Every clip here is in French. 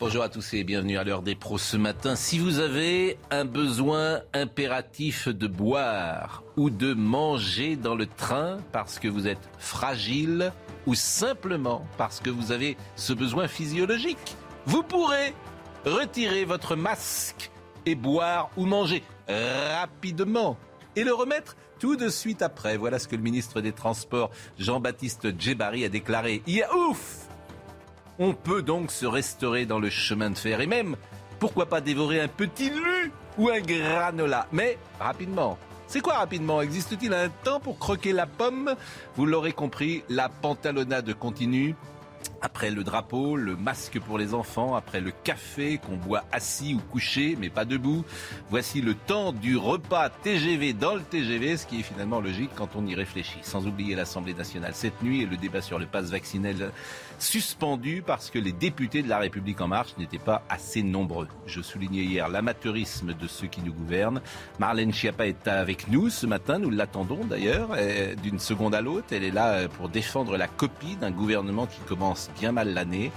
Bonjour à tous et bienvenue à l'heure des pros ce matin. Si vous avez un besoin impératif de boire ou de manger dans le train parce que vous êtes fragile ou simplement parce que vous avez ce besoin physiologique, vous pourrez retirer votre masque et boire ou manger rapidement et le remettre tout de suite après. Voilà ce que le ministre des Transports, Jean-Baptiste Djebari, a déclaré. hier. ouf On peut donc se restaurer dans le chemin de fer et même, pourquoi pas dévorer un petit lu ou un granola. Mais rapidement. C'est quoi rapidement? Existe-t-il un temps pour croquer la pomme? Vous l'aurez compris, la pantalonnade continue. Après le drapeau, le masque pour les enfants, après le café qu'on boit assis ou couché, mais pas debout, voici le temps du repas TGV dans le TGV, ce qui est finalement logique quand on y réfléchit. Sans oublier l'Assemblée nationale cette nuit et le débat sur le pass vaccinal suspendu parce que les députés de la République en marche n'étaient pas assez nombreux. Je soulignais hier l'amateurisme de ceux qui nous gouvernent. Marlène Schiappa est avec nous ce matin, nous l'attendons d'ailleurs, d'une seconde à l'autre. Elle est là euh, pour défendre la copie d'un gouvernement qui commence bien mal l'année.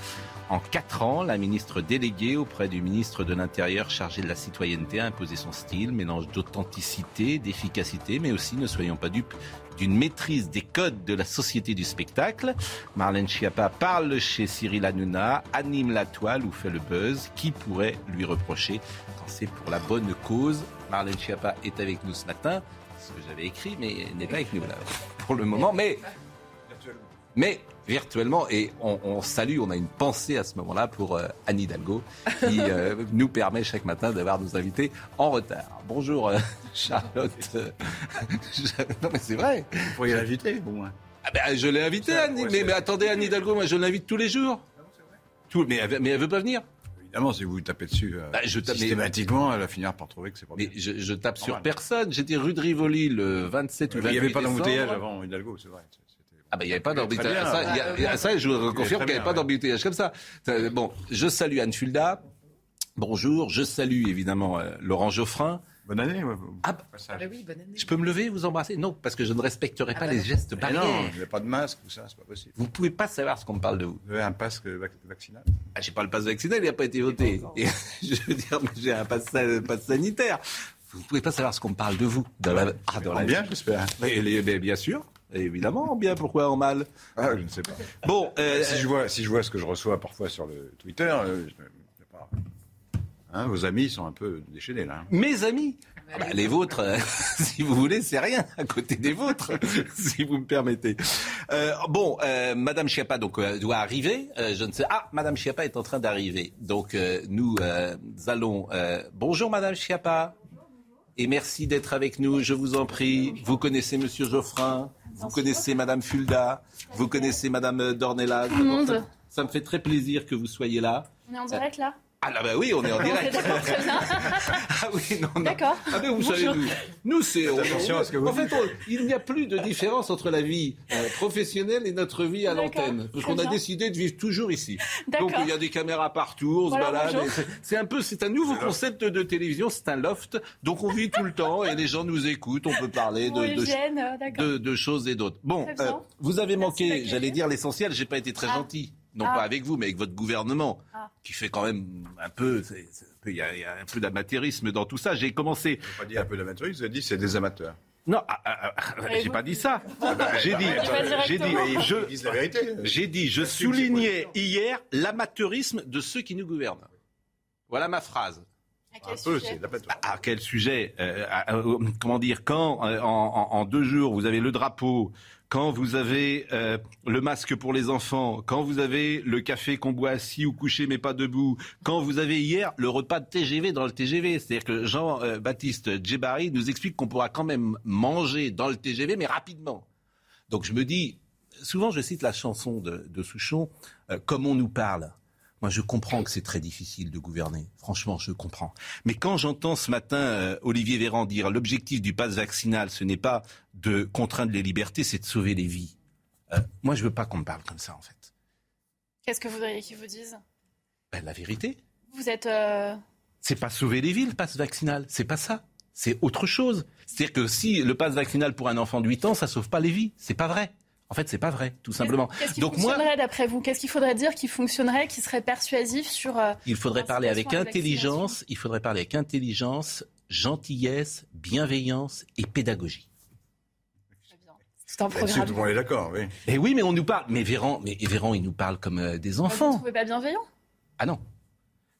En quatre ans, la ministre déléguée auprès du ministre de l'Intérieur chargé de la citoyenneté a imposé son style, mélange d'authenticité, d'efficacité, mais aussi, ne soyons pas dupes, d'une maîtrise des codes de la société du spectacle. Marlène Schiappa parle chez Cyril Hanouna, anime la toile ou fait le buzz. Qui pourrait lui reprocher quand c'est pour la bonne cause? Marlène Schiappa est avec nous ce matin, ce que j'avais écrit, mais n'est pas avec nous là pour le moment. Mais, mais virtuellement, et on, on salue, on a une pensée à ce moment-là pour euh, Anne Hidalgo, qui euh, nous permet chaque matin d'avoir nos invités en retard. Bonjour euh, Charlotte. Non mais c'est vrai. Vous pourriez l'inviter, moins. Ah ben, je l'ai invité, Anne. ouais, mais, attendez, Anne Hidalgo, moi je l'invite tous les jours. Tout, mais, elle, mais elle veut pas venir. Évidemment, si vous tapez dessus euh, Bah, je tape- mais- systématiquement, elle va finir par trouver que c'est pas Mais bien. je, je tape sur personne. J'étais rue de Rivoli le 27 ou Il 28 n'y avait pas d'embouteillage avant Hidalgo, c'est vrai. Ah ben il n'y avait pas d'embouteillage. bien. Ça, il y a- il y a- ça, je vous confirme qu'il n'y avait bien, pas ouais. d'embouteillage comme ça. Bon, je salue Anne Fulda. Bonjour. Je salue évidemment euh, Laurent Geoffrin. Bonne année. Ah, au passage. Ah oui, bonne année. Je peux me lever, vous embrasser? Non, parce que je ne respecterai pas bah les non. gestes Mais barrières. non, il n'y a pas de masque, tout ça, c'est pas possible. Vous pouvez pas savoir ce qu'on me parle de vous. Vous avez un pasque vac- vaccinal? Ah, j'ai pas le passe vaccinal, il n'a pas été voté. Et, je veux dire, mais j'ai un passe, passe sanitaire. Vous pouvez pas savoir ce qu'on me parle de vous. Dans la, ah, dans la bien, j'espère. Mais, mais bien sûr, évidemment, bien. Pourquoi en mal Ah, je ne sais pas. Bon, euh, si, je vois, si je vois ce que je reçois parfois sur le Twitter, euh, je- je sais pas. Hein, vos amis sont un peu déchaînés, là. hein. mes amis. Ah bah, les vôtres, euh, si vous voulez, c'est rien à côté des vôtres, si vous me permettez. Euh, bon, euh, Madame Schiappa donc euh, doit arriver. Euh, je ne sais. Ah, Madame Schiappa est en train d'arriver. Donc euh, nous euh, allons. euh, Bonjour, Madame Schiappa. Et merci d'être avec nous. Je vous en prie. Vous connaissez Monsieur Geoffrin? Vous connaissez Madame Fulda. Vous connaissez Madame Dornella. le monde. Ça me fait très plaisir que vous soyez là. On est en direct là Ah là bah oui, on est en direct. Très bien. Ah oui, non, non. D'accord. Ah mais vous savez, Bonjour. nous, nous c'est... on- attention à ce que vous en fait, on- il n'y a plus de différence entre la vie euh, professionnelle et notre vie à l'antenne. Parce qu'on a décidé de vivre toujours ici. D'accord. Donc il y a des caméras partout, on Voilà, se balade. c'est- un peu, c'est un nouveau concept de télévision, c'est un loft. Donc on vit tout le temps et les gens nous écoutent, on peut parler de, euh, d'accord. de, de choses et d'autres. Bon, euh, vous avez manqué, j'allais dire l'essentiel, j'ai pas été très Ah. gentil. Non Ah. pas avec vous, mais avec votre gouvernement, Ah. qui fait quand même un peu, il y, a, il y a un peu d'amateurisme dans tout ça. J'ai commencé. Vous n'avez pas dit un peu d'amateurisme, vous avez dit c'est des amateurs. Non, ah, ah, ah, j'ai vous- pas dit ça. J'ai dit, pas j'ai dit, je, disent la vérité. j'ai dit, je soulignais hier l'amateurisme de ceux qui nous gouvernent. Voilà ma phrase. À quel Un peu, sujet. À quel sujet? Euh, à- Comment dire Quand euh, en, en- en deux jours vous avez le drapeau, quand vous avez euh, le masque pour les enfants, quand vous avez le café qu'on boit assis ou couché mais pas debout, quand vous avez hier le repas de TGV dans le TGV, c'est-à-dire que Jean-Baptiste Djebari nous explique qu'on pourra quand même manger dans le TGV mais rapidement. Donc je me dis, souvent, je cite la chanson de, de Souchon, euh, Comme on nous parle. Moi, je comprends que c'est très difficile de gouverner. Franchement, je comprends. Mais quand j'entends ce matin euh, Olivier Véran dire l'objectif du pass vaccinal, ce n'est pas de contraindre les libertés, c'est de sauver les vies. Euh, moi, je veux pas qu'on me parle comme ça, en fait. Qu'est-ce que vous voudriez qu'ils vous disent Ben, la vérité. Vous êtes. euh, C'est pas sauver les vies, le pass vaccinal. C'est pas ça. C'est autre chose. C'est-à-dire que si le pass vaccinal pour un enfant de 8 ans, ça sauve pas les vies. C'est pas vrai. En fait, c'est pas vrai, tout simplement. Qu'est-ce qui Donc moi, d'après vous? Qu'est-ce qu'il faudrait dire qui fonctionnerait, qui serait persuasif sur. euh, il faudrait parler avec intelligence. Il faudrait parler avec intelligence, gentillesse, bienveillance et pédagogie. C'est un programme. tout le monde est d'accord, oui. Et oui, mais on nous parle. Mais Véran, mais Véran, il nous parle comme euh, des Vous ne enfants. trouvez pas bienveillant? Ah non.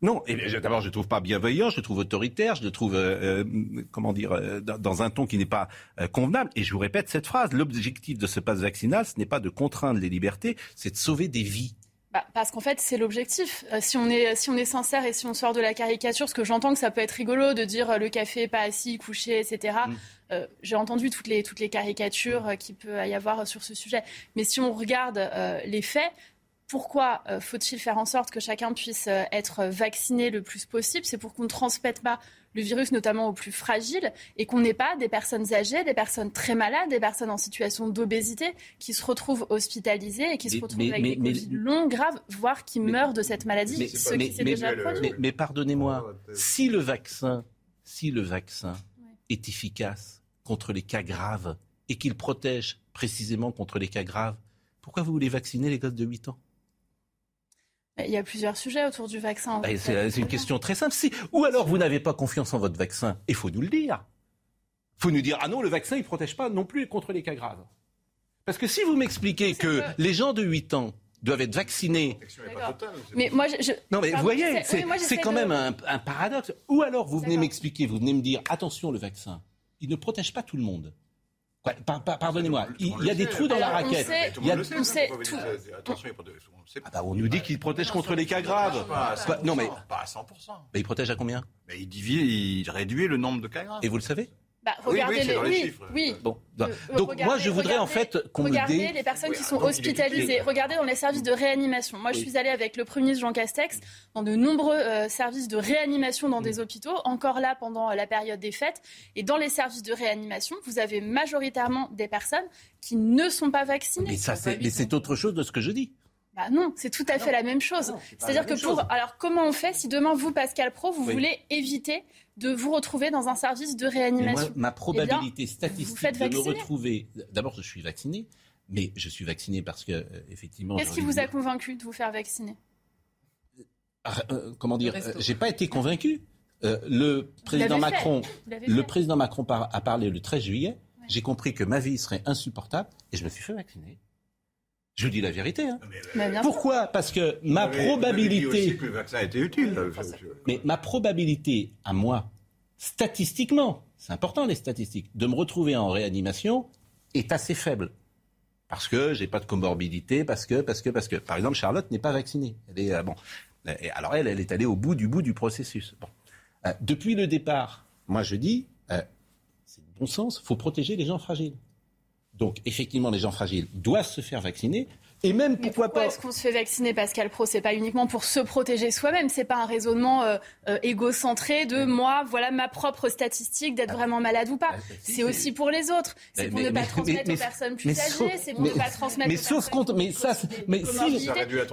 Non, d'abord je ne trouve pas bienveillant, je le trouve autoritaire, je le trouve, euh, euh, comment dire, euh, dans un ton qui n'est pas convenable. Et je vous répète cette phrase, l'objectif de ce passe vaccinal, ce n'est pas de contraindre les libertés, c'est de sauver des vies. Bah, parce qu'en fait, c'est l'objectif. Euh, si, on est, si on est sincère et si on sort de la caricature, parce que j'entends que ça peut être rigolo de dire euh, le café pas assis, couché, etc. Mm. Euh, J'ai entendu toutes les, toutes les caricatures qu'il peut y avoir sur ce sujet. Mais si on regarde les faits, pourquoi euh, faut-il faire en sorte que chacun puisse euh, être vacciné le plus possible? C'est pour qu'on ne transmette pas le virus, notamment aux plus fragiles, et qu'on n'ait pas des personnes âgées, des personnes très malades, des personnes en situation d'obésité qui se retrouvent hospitalisées et qui se retrouvent mais- avec mais- des mais- Covid longs, graves, voire qui Mais- meurent de cette maladie, mais- ce mais- qui s'est mais- déjà mais- produit. Mais, mais pardonnez-moi, si le vaccin, si le vaccin est efficace contre les cas graves et qu'il protège précisément contre les cas graves, pourquoi vous voulez vacciner les gosses de 8 ans? Il y a plusieurs sujets autour du vaccin. Bah, C'est c'est une question très simple. Si- Ou alors vous n'avez pas confiance en votre vaccin, il faut nous le dire. Il faut nous dire, ah non, le vaccin, il ne protège pas non plus contre les cas graves. Parce que si vous m'expliquez que que- les gens de 8 ans doivent être vaccinés, L'action n'est D'accord. pas totale. c'est Mais moi, je, non mais vous voyez, c'est oui, quand de- même un, un paradoxe. Ou alors vous venez m'expliquer, vous venez me dire, attention, le vaccin, il ne protège pas tout le monde. Pardonnez-moi, il, y a des trous dans la raquette. Il y a- tout. on Ah bah, on nous dit qu'il protège contre les cas graves. Pas à non mais 100%, Pas à 100%. bah, il protège à combien? Mais il, divise, il réduit le nombre de cas graves. Et vous le savez? Bah, Oui, regardez oui, c'est les, dans les oui, chiffres. oui. Bon, Euh, donc regardez- moi je voudrais en fait qu'on me Regardez dé... les personnes Oui, qui sont hospitalisées. Regardez dans les services de réanimation. Moi, je Oui. suis allée avec le Premier ministre Jean Castex dans de nombreux euh, services de réanimation dans des hôpitaux, encore là pendant euh, la période des fêtes. Et dans les services de réanimation, vous avez majoritairement des personnes qui ne sont pas vaccinées. Mais ça, c'est mais c'est autre chose de ce que je dis. Bah non, c'est tout à fait la même chose. pas C'est-à-dire que pour. chose. Alors, comment on fait si demain, vous, Pascal Pro, vous Oui. voulez éviter de vous retrouver dans un service de moi, réanimation ma probabilité vous statistique de me retrouver. D'abord, je suis vacciné, mais je suis vacciné parce que, euh, effectivement. Qu'est-ce qui vous a convaincu de vous faire vacciner? Ah, euh, comment dire euh, J'ai pas été convaincu. Euh, le président. Macron, le président Macron par- a parlé le 13 juillet. J'ai compris que ma vie serait insupportable et je me suis fait vacciner. Je vous dis la vérité. hein. Pourquoi? Parce que ma aussi probabilité, que le vaccin était utile. mais ma probabilité à moi, statistiquement, c'est important les statistiques, de me retrouver en réanimation est assez faible. Parce que j'ai pas de comorbidité, parce que, parce que, parce que. Par exemple, Charlotte n'est pas vaccinée. Elle est, euh, bon. Alors elle, elle est allée au bout du bout du processus. Bon. Euh, depuis le départ, moi je dis, euh, c'est de bon sens, faut protéger les gens fragiles. Donc effectivement, les gens fragiles doivent se faire vacciner. Et même Mais pourquoi, pourquoi pas est-ce qu'on se fait vacciner, Pascal Pro? C'est pas uniquement pour se protéger soi-même. C'est pas un raisonnement euh, euh, égocentré de moi, voilà ma propre statistique d'être vraiment malade ou pas. Ah, C'est aussi pour les autres. C'est pour mais- ne pas mais- transmettre mais- aux personnes plus mais âgées. C'est pour mais- ne pas transmettre. mais aux sauf contre- mais ça, mais si-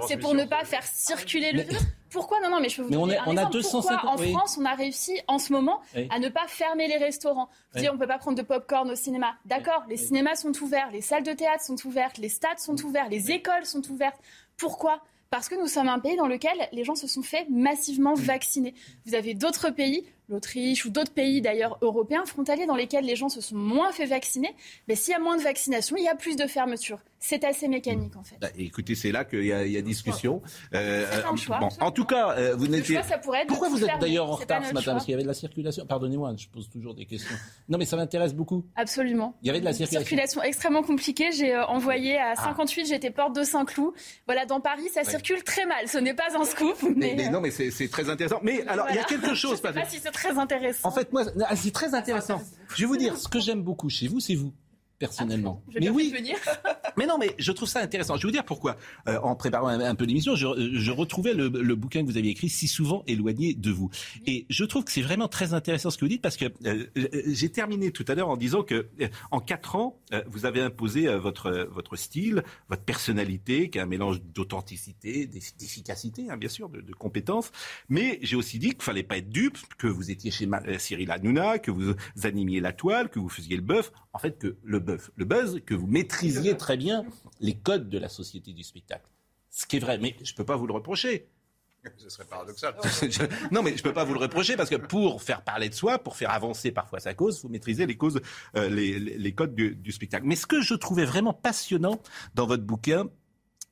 C'est pour ne pas faire circuler le virus. Pourquoi Non, non, mais je peux vous Mais on donner est- un on a exemple. 250 Pourquoi en oui. France, on a réussi en ce moment Oui. à ne pas fermer les restaurants? Vous Oui. dites, on ne peut pas prendre de pop-corn au cinéma. D'accord, les cinémas sont ouverts, les salles de théâtre sont ouvertes, les stades sont ouverts, les écoles sont ouvertes. Pourquoi? Parce que nous sommes un pays dans lequel les gens se sont fait massivement vacciner. Vous avez d'autres pays, l'Autriche ou d'autres pays d'ailleurs européens, frontaliers, dans lesquels les gens se sont moins fait vacciner. Mais s'il y a moins de vaccination, il y a plus de fermeture. C'est assez mécanique en fait. Bah, écoutez, c'est là qu'il y, a- il y a discussion. Euh, C'est un euh, choix, bon, en tout cas, euh, vous n'étiez. Pourquoi vous êtes d'ailleurs en retard ce matin? Choix. Parce qu'il y avait de la circulation. Pardonnez-moi, je pose toujours des questions. Non, mais ça m'intéresse beaucoup. Absolument. Il y avait de la Une circulation. circulation extrêmement compliquée. J'ai euh, envoyé à Ah. 58, j'étais porte de Saint-Cloud. Voilà, dans Paris, ça circule très mal. Ce n'est pas un scoop, mais, Mais, mais non, mais c'est très intéressant. Mais alors, il y a quelque chose. Je sais parce que- pas si c'est très intéressant. En fait, moi, ah, c'est très intéressant. Je vais vous dire, ce que j'aime beaucoup chez vous, c'est vous, personnellement. Je vais mais oui, venir. Mais non, mais je trouve ça intéressant. Je vais vous dire pourquoi. Euh, en préparant un, peu l'émission, je, je, retrouvais le, le, bouquin que vous aviez écrit, Si souvent éloigné de vous. Et je trouve que c'est vraiment très intéressant ce que vous dites parce que euh, j'ai terminé tout à l'heure en disant que euh, en quatre ans, vous avez imposé votre votre style, votre personnalité, qui est un mélange d'authenticité, d'efficacité, hein, bien sûr, de, de compétences. Mais j'ai aussi dit qu'il fallait pas être dupe, que vous étiez chez Cyril Hanouna, que vous animiez la toile, que vous faisiez le bœuf. En fait, que le bœuf, le buzz, que vous maîtrisiez très bien les codes de la société du spectacle. Ce qui est vrai, mais je ne peux pas vous le reprocher. Ce serait paradoxal. non, mais je ne peux pas vous le reprocher parce que pour faire parler de soi, pour faire avancer parfois sa cause, il faut maîtriser les causes, euh, les, codes du, spectacle. Mais ce que je trouvais vraiment passionnant dans votre bouquin,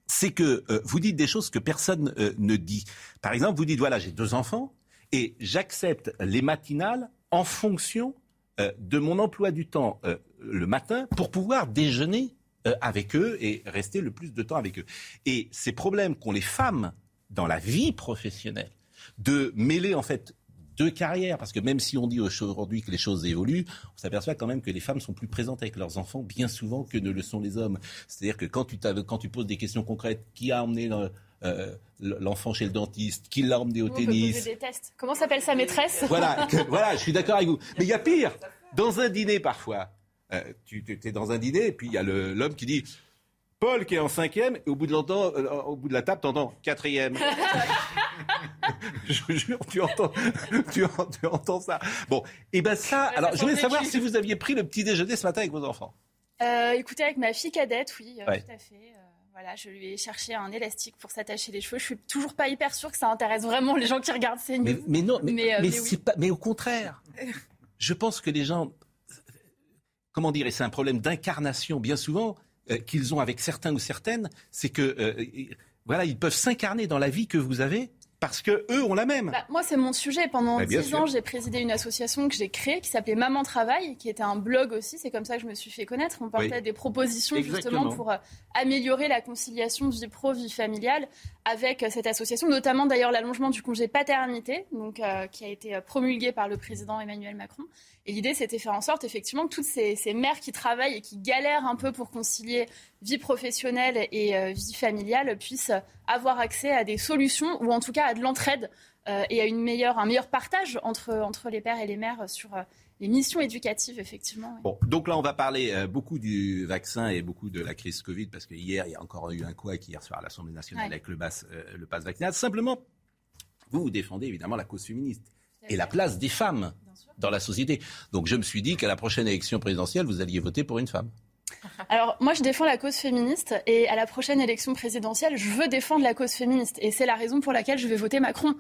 c'est que euh, vous dites des choses que personne euh, ne dit. Par exemple, vous dites voilà, j'ai deux enfants et j'accepte les matinales en fonction de mon emploi du temps le matin pour pouvoir déjeuner euh, avec eux et rester le plus de temps avec eux. Et ces problèmes qu'ont les femmes dans la vie professionnelle, de mêler en fait deux carrières, parce que même si on dit aujourd'hui que les choses évoluent, on s'aperçoit quand même que les femmes sont plus présentes avec leurs enfants bien souvent que ne le sont les hommes. C'est-à-dire que quand tu poses des questions concrètes, qui a emmené euh, l'enfant chez le dentiste, qui l'a emmené au tennis. des tests. Comment s'appelle sa maîtresse? Voilà, voilà, je suis d'accord avec vous. Mais il y a pire. Dans un dîner parfois, euh, tu es dans un dîner, et puis il y a l'homme qui dit Paul qui est en cinquième, et au bout de, euh, au bout de la table, tu entends quatrième. je vous jure, tu entends, tu, entends ça. Bon, et ben ça, alors je voulais savoir si vous aviez pris le petit déjeuner ce matin avec vos enfants. Euh, écoutez, avec ma fille cadette, oui, tout à fait. Voilà, je lui ai cherché un élastique pour s'attacher les cheveux. Je suis toujours pas hyper sûre que ça intéresse vraiment les gens qui regardent ces news. Mais, non, mais, mais, pas, mais au contraire, je pense que les gens comment dire, et c'est un problème d'incarnation bien souvent euh, qu'ils ont avec certains ou certaines, c'est que euh, voilà, ils peuvent s'incarner dans la vie que vous avez parce que eux ont la même. Bah, moi, c'est mon sujet. Pendant dix ans, j'ai présidé une association que j'ai créée qui s'appelait Maman Travail, qui était un blog aussi. C'est comme ça que je me suis fait connaître. On portait des propositions justement pour euh, améliorer la conciliation vie pro vie familiale avec euh, cette association, notamment d'ailleurs l'allongement du congé paternité, donc euh, qui a été promulgué par le président Emmanuel Macron. Et l'idée, c'était faire en sorte effectivement que toutes ces, ces, mères qui travaillent et qui galèrent un peu pour concilier vie professionnelle et vie familiale puissent avoir accès à des solutions ou en tout cas à de l'entraide euh, et à une meilleure, un meilleur partage entre, entre les pères et les mères sur euh, les missions éducatives, effectivement. Bon, donc là, on va parler euh, beaucoup du vaccin et beaucoup de la crise Covid, parce que hier, il y a encore eu un couac hier soir à l'Assemblée nationale avec le, bas, le pass vaccinal. Simplement, vous, vous défendez évidemment la cause féministe et la place des femmes dans la société. Donc je me suis dit qu'à la prochaine élection présidentielle, vous alliez voter pour une femme. Alors moi je défends la cause féministe et à la prochaine élection présidentielle je veux défendre la cause féministe et c'est la raison pour laquelle je vais voter Macron.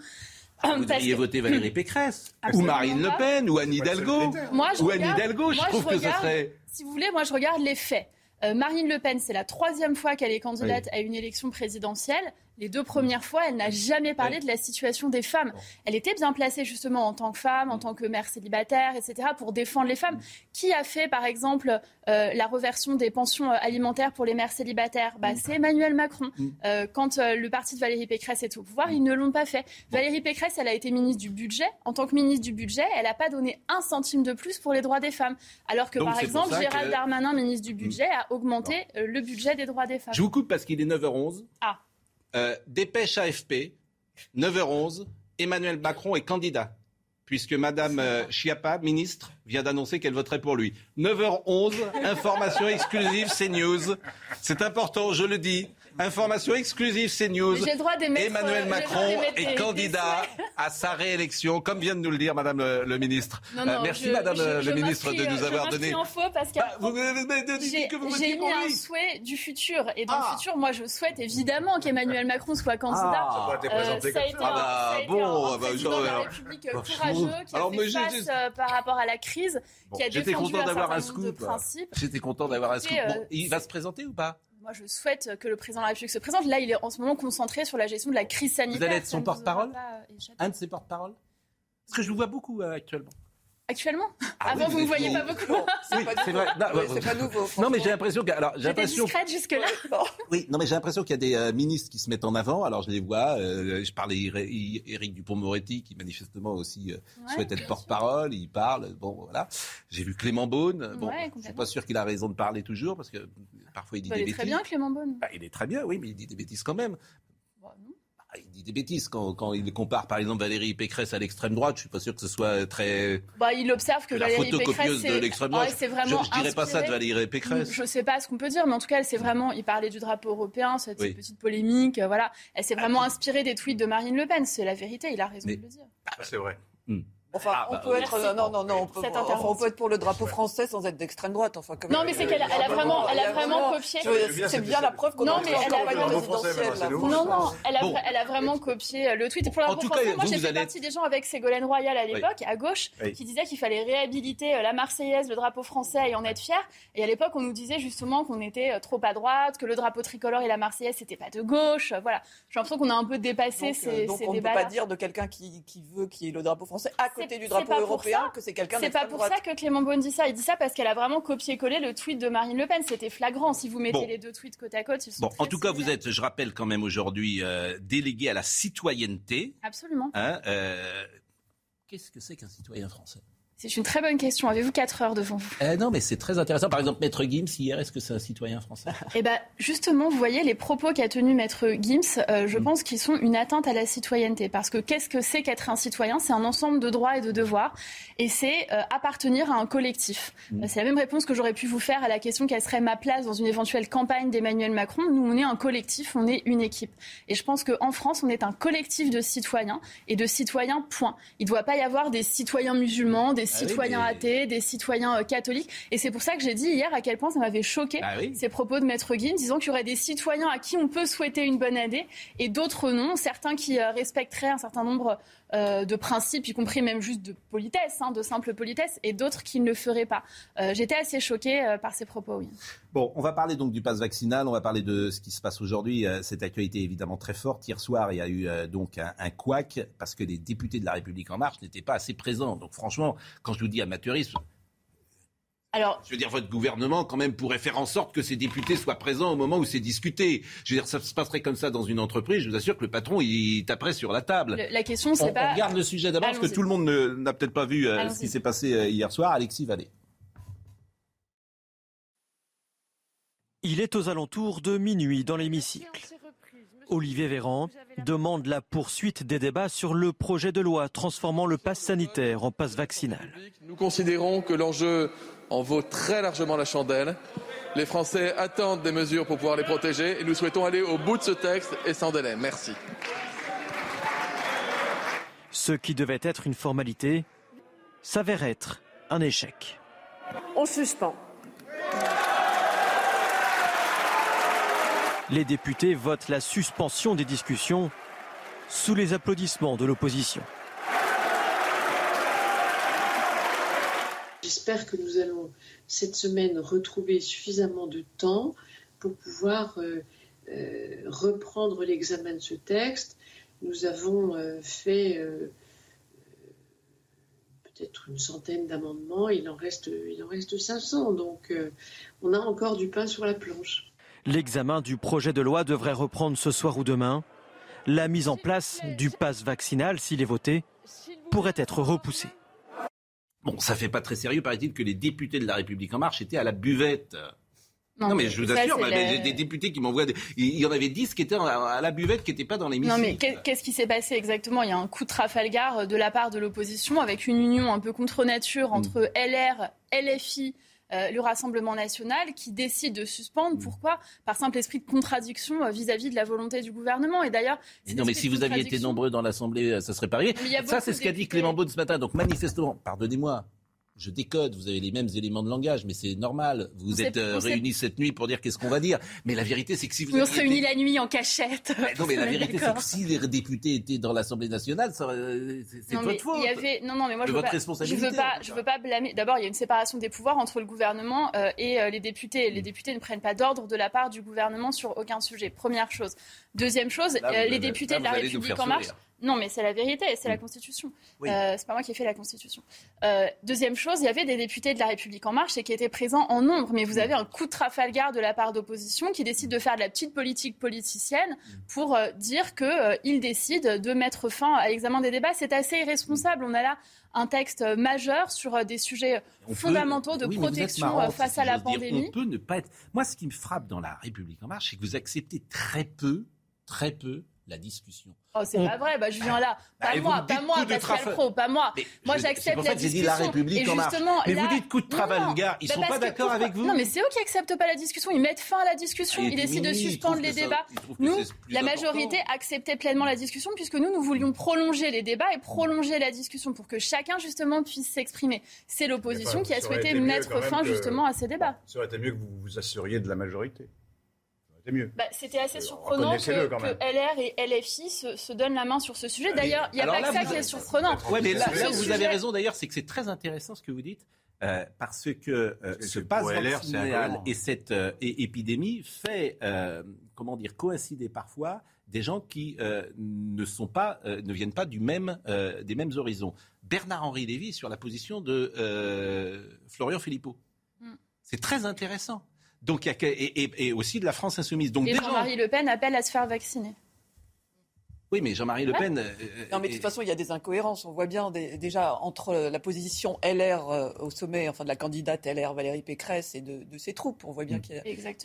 Ah, vous devriez voter Valérie Pécresse ou Marine Le Pen ou Anne Hidalgo moi, ou Anne Hidalgo. Je trouve que ce serait. Si vous voulez, moi je regarde les faits. Euh, Marine Le Pen, c'est la troisième fois qu'elle est candidate à une élection présidentielle. Les deux premières fois, elle n'a jamais parlé de la situation des femmes. Elle était bien placée justement en tant que femme, en tant que mère célibataire, etc., pour défendre les femmes. Qui a fait, par exemple, euh, la reversion des pensions euh, alimentaires pour les mères célibataires? Bah, C'est Emmanuel Macron. Mm. Euh, quand le parti de Valérie Pécresse est au pouvoir, ils ne l'ont pas fait. Valérie Pécresse, elle a été ministre du budget. En tant que ministre du budget, elle n'a pas donné un centime de plus pour les droits des femmes. Alors que, par exemple, Gérald Darmanin, ministre du budget, a augmenté le budget des droits des femmes. Je vous coupe parce qu'il est 9h11. Ah. Euh, dépêche AFP, 9h11, Emmanuel Macron est candidat, puisque Madame euh, Chiappa, ministre, vient d'annoncer qu'elle voterait pour lui. 9h11, information exclusive, CNews. C'est important, je le dis. Information exclusive CNews. Emmanuel euh, Macron est candidat à sa réélection, comme vient de nous le dire Madame le, ministre. Euh, merci Madame le ministre de nous avoir donné. En faux parce que bah, j'ai mis un souhait du futur et dans le ah. futur, moi je souhaite évidemment qu'Emmanuel Macron soit candidat. Ah, euh, ça a été ah bah, bon, un bah, la République courageux qui a fait face par rapport à la crise, qui a défendu un certain nombre de principes. J'étais content d'avoir un scoop. il va se présenter ou pas? Moi, je souhaite que le président de la République se présente. Là, il est en ce moment concentré sur la gestion de la crise sanitaire. Vous allez être son porte-parole Un de ses porte-parole Parce que je vous vois beaucoup euh, actuellement. Actuellement Ah Avant, oui, vous ne voyez pas beaucoup. Oui, c'est vrai. Non, pas nouveau. Non, mais j'ai l'impression que. Alors, j'ai J'étais l'impression. discrète jusque-là. Oui, non, mais j'ai l'impression qu'il y a des euh, ministres qui se mettent en avant. Alors, je les vois. euh, je parlais Éric Dupont-Moretti, qui manifestement aussi euh, Ouais, souhaite être porte-parole. Il parle. Bon, voilà. J'ai vu Clément Beaune. Bon, Ouais, je suis complètement. pas sûr qu'il a raison de parler toujours, parce que parfois il dit Bah, des il est bêtises. très bien, Clément Beaune. Bah, il est très bien, oui, mais il dit des bêtises quand même. Bah, il dit des bêtises quand, quand il compare, par exemple, Valérie Pécresse à l'extrême droite. Je suis pas sûr que ce soit très Bah, il observe que la Valérie photocopieuse Pécresse, de l'extrême droite. vraiment je, je dirais pas ça de. Valérie Pécresse. Je sais pas ce qu'on peut dire, mais en tout cas, elle s'est vraiment. Il parlait du drapeau européen, cette Oui. petite polémique, euh, voilà. Elle s'est vraiment inspirée des tweets de Marine Le Pen. C'est la vérité. Il a raison Mais- de le dire. Ah, c'est vrai. Enfin, Ah, on bah, peut oui. être. Merci. non, non, non, on peut, Cette enfin, on intervention. peut être pour le drapeau français sans être d'extrême droite. Enfin, Non, mais c'est qu'elle a, elle a vraiment, elle a vraiment copié. C'est bien, la preuve qu'on Non, est mais en elle a campagne vraiment- présidentielle. Non, non, elle a, a vraiment copié euh, le tweet. Et pour la En tout reprendre, cas, moi j'ai fait partie des gens avec Ségolène Royal à l'époque, à gauche, qui disaient qu'il fallait réhabiliter euh, la Marseillaise, le drapeau français et en être fier. Et à l'époque, on nous disait justement qu'on était euh, trop à droite, que le drapeau tricolore et la Marseillaise, c'était pas de gauche. Voilà. J'ai l'impression qu'on a un peu dépassé Donc, ces, donc ces on ne peut pas dire de quelqu'un qui, qui veut qu'il y ait le drapeau français à C'est- côté du c'est drapeau pas pour européen ça. que c'est quelqu'un C'est pas pour droite. ça que Clément Beaune dit ça. Il dit ça parce qu'elle a vraiment copié-collé le tweet de Marine Le Pen. C'était flagrant. Si vous mettez Bon. les deux tweets côte à côte, ils sont Bon, très en tout cas, vous êtes, je rappelle quand même aujourd'hui, euh, délégué à la citoyenneté. Absolument. Hein, euh, Qu'est-ce que c'est qu'un citoyen français? C'est une très bonne question. Avez-vous 4 heures devant vous? Eh Non, mais c'est très intéressant. Par exemple, Maître Gims, hier, est-ce que c'est un citoyen français? Eh ben, justement, vous voyez, les propos qu'a tenus Maître Gims, euh, Mm. je pense qu'ils sont une atteinte à la citoyenneté. Parce que qu'est-ce que c'est qu'être un citoyen? C'est un ensemble de droits et de devoirs. Et c'est euh, appartenir à un collectif. Mm. C'est la même réponse que j'aurais pu vous faire à la question quelle serait ma place dans une éventuelle campagne d'Emmanuel Macron. Nous, on est un collectif, on est une équipe. Et je pense qu'en France, on est un collectif de citoyens et de citoyens, point. Il ne doit pas y avoir des citoyens musulmans, des Ah oui, citoyens mais- athées, des citoyens euh, catholiques. Et c'est pour ça que j'ai dit hier à quel point ça m'avait choqué Ah oui. ces propos de Maître Guin, disant qu'il y aurait des citoyens à qui on peut souhaiter une bonne année et d'autres non, certains qui euh, respecteraient un certain nombre euh, de principes, y compris même juste de politesse, hein, de simple politesse, et d'autres qui ne le feraient pas. Euh, J'étais assez choquée euh, par ces propos, oui. Bon, on va parler donc du pass vaccinal, on va parler de ce qui se passe aujourd'hui. Cette actualité est évidemment très forte. Hier soir, il y a eu donc un, un couac parce que les députés de la République en marche n'étaient pas assez présents. Donc franchement, quand je vous dis amateurisme, Alors, je veux dire, votre gouvernement, quand même, pourrait faire en sorte que ces députés soient présents au moment où c'est discuté. Je veux dire, ça se passerait comme ça dans une entreprise. Je vous assure que le patron, il taperait sur la table. le- la question, On, c'est on pas... regarde le sujet d'abord, parce que tout le monde n'a peut-être pas vu euh, ce qui s'est passé euh, hier soir. Alexis Vallée. Il est aux alentours de minuit dans l'hémicycle. Olivier Véran demande la poursuite des débats sur le projet de loi transformant le pass sanitaire en passe vaccinal. Nous considérons que l'enjeu en vaut très largement la chandelle. Les Français attendent des mesures pour pouvoir les protéger et nous souhaitons aller au bout de ce texte et sans délai. Merci. Ce qui devait être une formalité s'avère être un échec. On suspend. Les députés votent la suspension des discussions sous les applaudissements de l'opposition. J'espère que nous allons cette semaine retrouver suffisamment de temps pour pouvoir euh, euh, reprendre l'examen de ce texte. Nous avons euh, fait peut-être une centaine d'amendements, il en reste, il en reste 500, donc on a encore du pain sur la planche. L'examen du projet de loi devrait reprendre ce soir ou demain. La mise en place du pass vaccinal, s'il est voté, pourrait être repoussée. Bon, ça fait pas très sérieux, paraît-il, que les députés de la République en marche étaient à la buvette. Non, mais je vous ça, assure, bah, des députés qui m'envoient des... Il y en avait 10 qui étaient à la buvette, qui n'étaient pas dans l'hémicycle. Non mais qu'est- qu'est-ce qui s'est passé exactement? Il y a un coup de Trafalgar de la part de l'opposition avec une union un peu contre nature entre LR, LFI, euh, le Rassemblement national qui décide de suspendre. Pourquoi? Par simple esprit de contradiction euh, vis-à-vis de la volonté du gouvernement. Et d'ailleurs, non, mais si vous aviez été nombreux dans l'Assemblée, euh, ça serait pas arrivé. Ça, c'est ce qu'a dit. Clément Beaune ce matin. Donc, manifestement, pardonnez-moi, je décode, vous avez les mêmes éléments de langage, mais c'est normal. Vous êtes euh, réunis cette nuit pour dire qu'est-ce qu'on va dire. Mais la vérité, c'est que si vous on se réunit été- la nuit en cachette. Mais non, mais la vérité, c'est que si les députés étaient dans l'Assemblée nationale, euh, c'est votre faute. il y avait... Non, non, mais moi, je veux, votre pas... je responsabilité, veux pas, je veux pas blâmer. D'abord, il y a une séparation des pouvoirs entre le gouvernement euh, et euh, les députés. Mm. Les députés ne prennent pas d'ordre de la part du gouvernement sur aucun sujet. Première chose. Deuxième chose, Là, les députés là, de la République en marche. sourire. Non, mais c'est la vérité, c'est la Constitution. Oui. Euh, c'est pas moi qui ai fait la Constitution. Euh, deuxième chose, il y avait des députés de la République en marche et qui étaient présents en nombre. Mais vous avez un coup de Trafalgar de la part d'opposition qui décide de faire de la petite politique politicienne pour euh, dire qu'il décide de mettre fin à l'examen des débats. C'est assez irresponsable. On a là un texte euh, majeur sur euh, des sujets On peut- fondamentaux de Oui, protection marrant, euh, face à la dire. pandémie. On peut ne pas être. Moi, ce qui me frappe dans la République en marche, c'est que vous acceptez très peu, très peu la discussion. Oh, c'est On- pas vrai, bah, je viens là. Bah, Pas moi, pas moi, Pascal Pro, pas moi. Mais Moi, j'accepte la dit discussion. la République et justement, Mais là- vous dites coup de non. ils Bah, sont pas d'accord pourquoi- avec vous Non, mais c'est eux qui acceptent pas la discussion. Ils mettent fin à la discussion. Ah, Ils décident de suspendre les ça- débats. Nous, la majorité acceptait pleinement la discussion puisque nous, nous voulions prolonger les débats et prolonger la discussion pour que chacun, justement, puisse s'exprimer. C'est l'opposition qui a souhaité mettre fin, justement, à ces débats. Ça aurait été mieux que vous vous assuriez de la majorité. Mieux. Bah, C'était assez surprenant que. LR et LFI se, se donnent la main sur ce sujet. D'ailleurs, il n'y a Alors pas là, que ça qui est surprenant. Mais là, vous sujet- avez raison d'ailleurs, c'est que c'est très intéressant ce que vous dites. euh, parce que euh, ce passe vaccinal et cette euh, épidémie fait, euh, comment dire, coïncider parfois des gens qui euh, ne sont pas, euh, ne viennent pas du même, euh, des mêmes horizons. Bernard-Henri Lévy sur la position de euh, Florian Philippot. Mm. C'est très intéressant. Donc, il y a que- et, et- et aussi de la France insoumise. Donc, gens- Jean-Marie Le Pen appelle à se faire vacciner. Oui, mais Jean-Marie Le. Pen. euh, Non, mais de toute façon, il y a des incohérences. On voit bien des- déjà entre la position LR euh, au sommet, enfin de la candidate LR Valérie Pécresse et de, de ses troupes. On voit bien Mm. qu'il y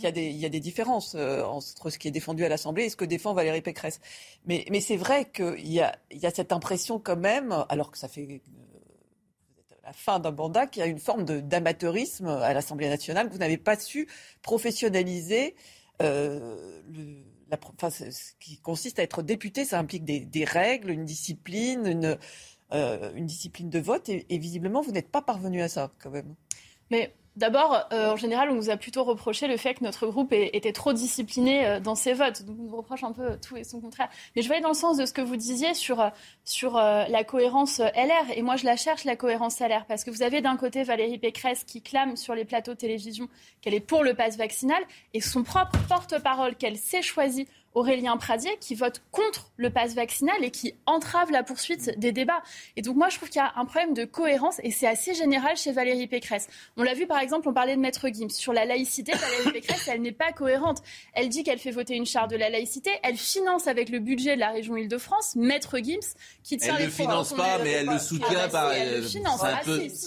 a, y des, il y a des différences euh, entre ce qui est défendu à l'Assemblée et ce que défend Valérie Pécresse. Mais, mais c'est vrai qu'il y a cette impression quand même, alors que ça fait euh, vous êtes à la fin d'un mandat, qu'il y a une forme d'amateurisme à l'Assemblée nationale. Vous n'avez pas su professionnaliser euh, enfin, ce qui consiste à être député. Ça implique des, règles, une discipline, une, euh, une discipline de vote. Et, et visiblement, vous n'êtes pas parvenu à ça quand même. Mais d'abord, euh, en général, on nous a plutôt reproché le fait que notre groupe est- était trop discipliné euh, dans ses votes. Donc, on nous reproche un peu tout et son contraire. Mais je vais dans le sens de ce que vous disiez sur, euh, sur la cohérence LR. Et moi, je la cherche, la cohérence LR. Parce que vous avez d'un côté Valérie Pécresse qui clame sur les plateaux de télévision qu'elle est pour le pass vaccinal et son propre porte-parole qu'elle s'est choisi. Aurélien Pradier, qui vote contre le pass vaccinal et qui entrave la poursuite des débats. Et donc moi, je trouve qu'il y a un problème de cohérence et c'est assez général chez Valérie Pécresse. On l'a vu par exemple, on parlait de Maître Gims. Sur la laïcité, Valérie Pécresse, elle n'est pas cohérente. Elle dit qu'elle fait voter une charte de la laïcité. Elle finance avec le budget de la région Île-de-France Maître Gims, qui tient Elle les ne finance pas, mais elle le Ah soutient bah par. euh. C'est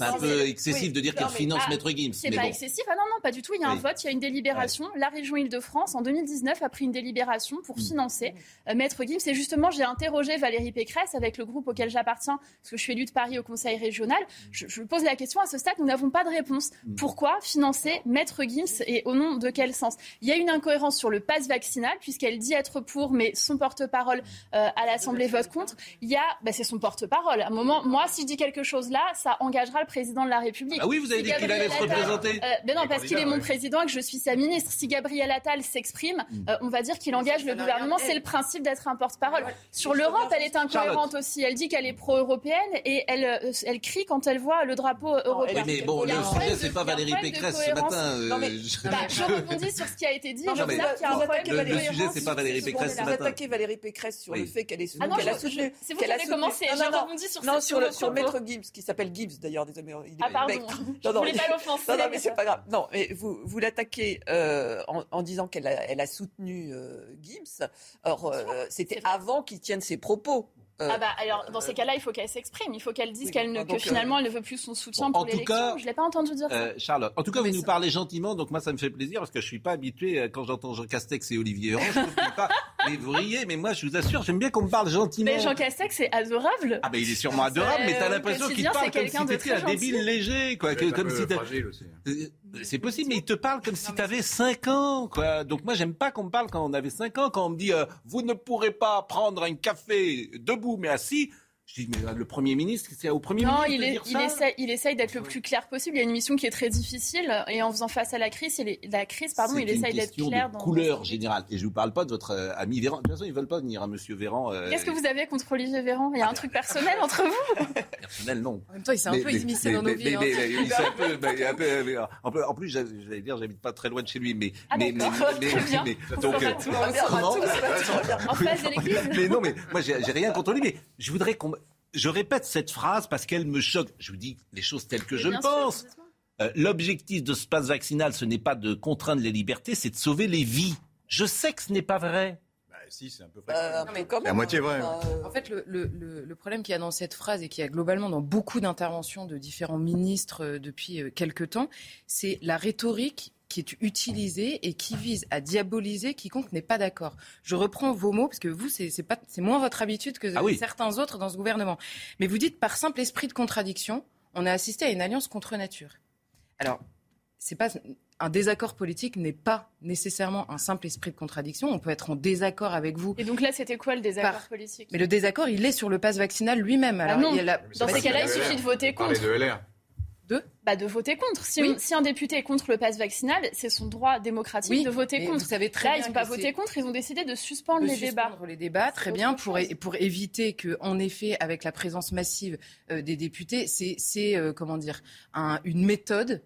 un Ah peu, excessif de dire qu'elle finance ah, Maître Gims. C'est pas excessif. Ah non, non, pas du tout. Il y a un vote, il y a une délibération. La région Île-de-France, en 2019, a pris une délibération pour financer euh, Maître Gims. Et justement, j'ai interrogé Valérie Pécresse avec le groupe auquel j'appartiens, parce que je suis élue de Paris au Conseil régional. Je, je pose la question à ce stade, nous n'avons pas de réponse. Pourquoi financer Maître Gims et au nom de quel sens? Il y a une incohérence sur le pass vaccinal, puisqu'elle dit être pour, mais son porte-parole euh, à l'Assemblée vote contre. Il y a, bah, c'est son porte-parole. À un moment, moi, si je dis quelque chose là, ça engagera le président de la République. Ah oui, vous avez Si dit qu'il allait se représenter. euh, ben non, parce qu'il est mon ouais. président et que je suis sa ministre. Si Gabriel Attal s'exprime, euh, on va dire qu'il engage le gouvernement. C'est le principe d'être un porte-parole. Sur l'Europe, elle est incohérente aussi. Elle dit qu'elle est pro-européenne et elle, euh, elle crie quand elle voit le drapeau européen. Mais bon, le sujet, c'est pas Valérie Pécresse ce matin. euh, Non, mais- je- Bah, je rebondis sur ce qui a été dit. Non, et mais qu'il y a un problème Le- le Valérie sujet, c'est pas. Valérie Pécresse ce vous attaquez Valérie Pécresse sur Oui. le fait qu'elle est Ah non, qu'elle a je- soutenu. je- c'est vous qu'elle qui a avez commencé. Non, Je non, non. rebondis sur Non, ce- sur, sur. Maître Gibbs, qui s'appelle Gibbs d'ailleurs, désolé. il est Ah pardon, je voulais pas l'offenser. Non, mais c'est pas grave. Non, mais vous, vous l'attaquez euh, en, disant qu'elle a, elle a soutenu euh, Gibbs. Or, euh, c'était avant qu'il tienne ses propos. Euh, Ah bah alors dans ces cas-là, il faut qu'elle s'exprime, il faut qu'elle dise Oui, qu'elle ne, donc, que euh, finalement elle ne veut plus son soutien Bon, en pour tout l'élection. cas, Je l'ai pas entendu dire ça. Euh, Charlotte, en tout cas, vous nous ça- parlez gentiment, donc moi ça me fait plaisir parce que je suis pas habitué euh, quand j'entends Jean Castex et Olivier Véran, je trouve pas. Mais vous riez, mais moi je vous assure, j'aime bien qu'on me parle gentiment. Mais Jean Castex, c'est adorable. Ah ben il est sûrement adorable, mais t'as au l'impression qu'il parle comme si quelqu'un de t'étais très un débile léger, quoi, que- comme si t'as- fragile aussi. C'est possible, mais il te parle comme si tu avais 5 ans. Quoi. Donc moi, j'aime pas qu'on me parle quand on avait 5 ans. Quand on me dit euh, vous ne pourrez pas prendre un café debout mais assis », Je dis, mais euh, le Premier ministre, c'est au Premier non, ministre il, dire il, ça essaie, il essaye d'être le plus clair possible. Il y a une mission qui est très difficile et en faisant face à la crise, il est- la crise, pardon, il essaye d'être clair. de dans- couleur générale. Et je ne vous parle pas de votre euh, ami Véran. De toute façon, ils ne veulent pas venir, à Monsieur Véran. euh, Qu'est-ce que vous avez contre Olivier Véran? Il y a un truc personnel entre vous? Personnel, non. En même temps, il s'est un Mais- peu immiscé dans nos vies. hein. en plus- j'allais dire, j'habite pas très loin de chez lui, mais. Ah, mais- mais- mais- On donc. En face de l'église mais non, mais moi, j'ai rien contre lui, mais je voudrais qu'on. Je répète cette phrase parce qu'elle me choque. Je vous dis les choses telles que Mais je le pense. Euh, L'objectif de ce passe vaccinal, ce n'est pas de contraindre les libertés, c'est de sauver les vies. Je sais que ce n'est pas vrai. Bah, si, c'est un peu vrai. Euh, moitié vrai. enfin, euh, En fait, le, le- problème qu'il y a dans cette phrase et qu'il y a globalement dans beaucoup d'interventions de différents ministres depuis euh, quelque temps, c'est la rhétorique qui est utilisée et qui vise à diaboliser quiconque n'est pas d'accord. Je reprends vos mots parce que vous, c'est moins votre habitude que Ah oui. certains autres dans ce gouvernement. Mais vous dites par simple esprit de contradiction, on a assisté à une alliance contre nature. Alors, c'est pas un désaccord politique n'est pas nécessairement un simple esprit de contradiction. On peut être en désaccord avec vous Et donc là, c'était quoi le désaccord Par- politique? Mais le désaccord, il est sur le pass vaccinal lui-même. Alors, Ah non. il y a la- Dans ces cas-là, il suffit de voter Parler contre. de LR. Bah, de voter contre. Si, Oui. on- si un député est contre le pass vaccinal, c'est son droit démocratique Oui, de voter contre. vous savez très Là, bien ils n'ont pas voté contre, ils ont décidé de suspendre de les débats. suspendre les débats, très bien, pour, chose. é- pour éviter que, en effet, avec la présence massive euh, des députés, c'est, euh, comment dire, un- une méthode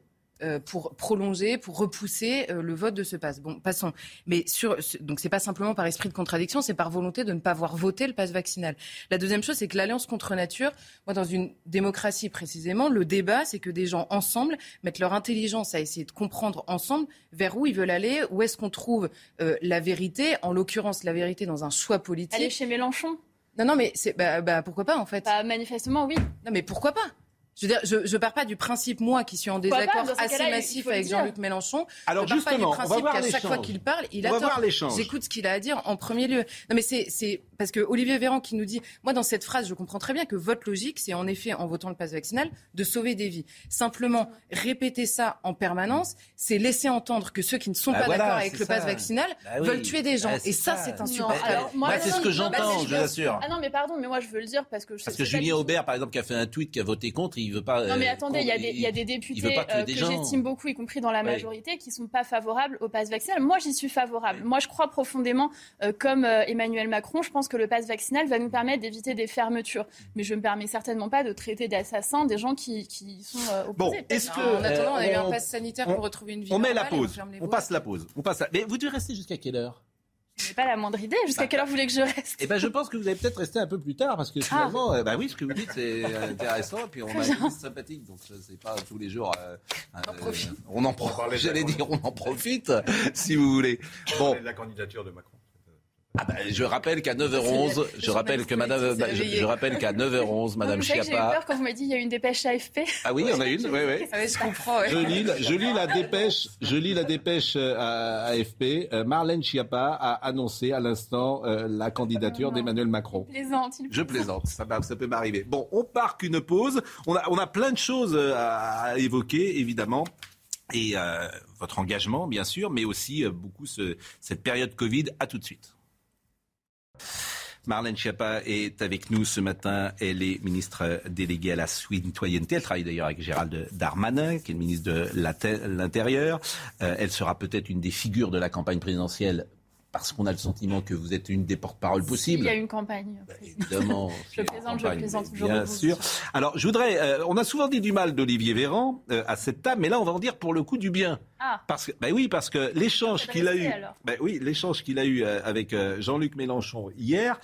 pour prolonger, pour repousser euh, le vote de ce pass. Bon, passons. Mais sur, donc c'est pas simplement par esprit de contradiction, c'est par volonté de ne pas voir voter le pass vaccinal. La deuxième chose, c'est que l'alliance contre nature, moi, dans une démocratie précisément, le débat, c'est que des gens ensemble mettent leur intelligence à essayer de comprendre ensemble vers où ils veulent aller, où est-ce qu'on trouve euh, la vérité, en l'occurrence la vérité dans un choix politique. Aller chez Mélenchon? Non, non, mais c'est bah, bah, pourquoi pas en fait? Bah, manifestement, oui. Non, mais pourquoi pas? Je veux dire, je, je pars pas du principe, moi, qui suis en pas désaccord assez massif avec. Jean-Luc Mélenchon. Alors je pars pas du justement, on va principe voir qu'à chaque fois qu'il parle, il On va a tort. voir l'échange. J'écoute ce qu'il a à dire en premier lieu. Non, mais c'est, c'est parce que Olivier Véran qui nous dit, moi, dans cette phrase, je comprends très bien que votre logique, c'est en effet, en votant le pass vaccinal, de sauver des vies. Simplement, répéter ça en permanence, c'est laisser entendre que ceux qui ne sont Bah pas voilà, d'accord avec le pass ça. vaccinal Bah oui. veulent tuer des gens. Bah, Et ça, ça. c'est insupportable. moi, c'est ce que j'entends, je vous assure. Ah non, mais pardon, mais moi, je veux le dire parce que je Parce sais que pas Julien. Aubert, par exemple, qui a fait un tweet, qui a voté contre, il veut pas. Non mais euh, attendez, il y a des, députés euh, que j'estime beaucoup, y compris dans la majorité, qui sont pas favorables au pass vaccinal. Moi, j'y suis favorable. Moi, je crois profondément, euh, comme Emmanuel Macron, je pense que le pass vaccinal va nous permettre d'éviter des fermetures. Mais je ne me permets certainement pas de traiter d'assassins des gens qui, qui sont euh, Bon, opposés. est-ce que En attendant, on a eu euh, un pass sanitaire on- pour retrouver une vie. on met la on pause, on passe la pause, on passe. La... Mais vous devez rester jusqu'à quelle heure? Je n'ai pas la moindre idée. Jusqu'à quelle heure vous voulez que je reste? Eh ben, je pense que vous allez peut-être rester un peu plus tard parce que finalement, euh, bah oui, ce que vous dites c'est intéressant. Et puis on a une liste sympathique, donc c'est pas tous les jours. euh, en euh, profite. on en profite. J'allais dire, on en profite, si vous voulez. Bon, La candidature de Macron. Ah bah, je rappelle qu'à 9h11, je rappelle que Madame, bah, je, rappelle qu'à 9h11, Madame que j'ai eu peur quand vous m'avez dit il y a eu une dépêche AFP. Ah oui, il y en a une. Oui, oui. Ah ouais, je comprends. ouais. Je lis, la- je lis la dépêche, je lis la dépêche euh, à AFP. Euh, Marlène Schiappa a annoncé à l'instant euh, la candidature d'Emmanuel Macron. Plaisante. il Je plaisante, ça, peut m'arriver. Bon, on marque une pause. On a, on a plein de choses à, à évoquer, évidemment. Et euh, votre engagement, bien sûr, mais aussi euh, beaucoup ce- cette période Covid. À tout de suite. Marlène Schiappa est avec nous ce matin. Elle est ministre déléguée à la citoyenneté. Elle travaille d'ailleurs avec Gérald Darmanin, qui est le ministre de l'Inté- l'Intérieur. Euh, elle sera peut-être une des figures de la campagne présidentielle parce qu'on a le sentiment que vous êtes une des porte-paroles Il possibles. y a une campagne. Bah, évidemment. Je plaisante, je plaisante, je Bien sûr. Alors, je voudrais. euh, on a souvent dit du mal d'Olivier Véran euh, à cette table, mais là, on va en dire pour le coup du bien. Ah. Parce que, ben oui, parce que l'échange va qu'il a eu, alors. ben oui, l'échange qu'il a eu euh, avec euh, Jean-Luc Mélenchon hier,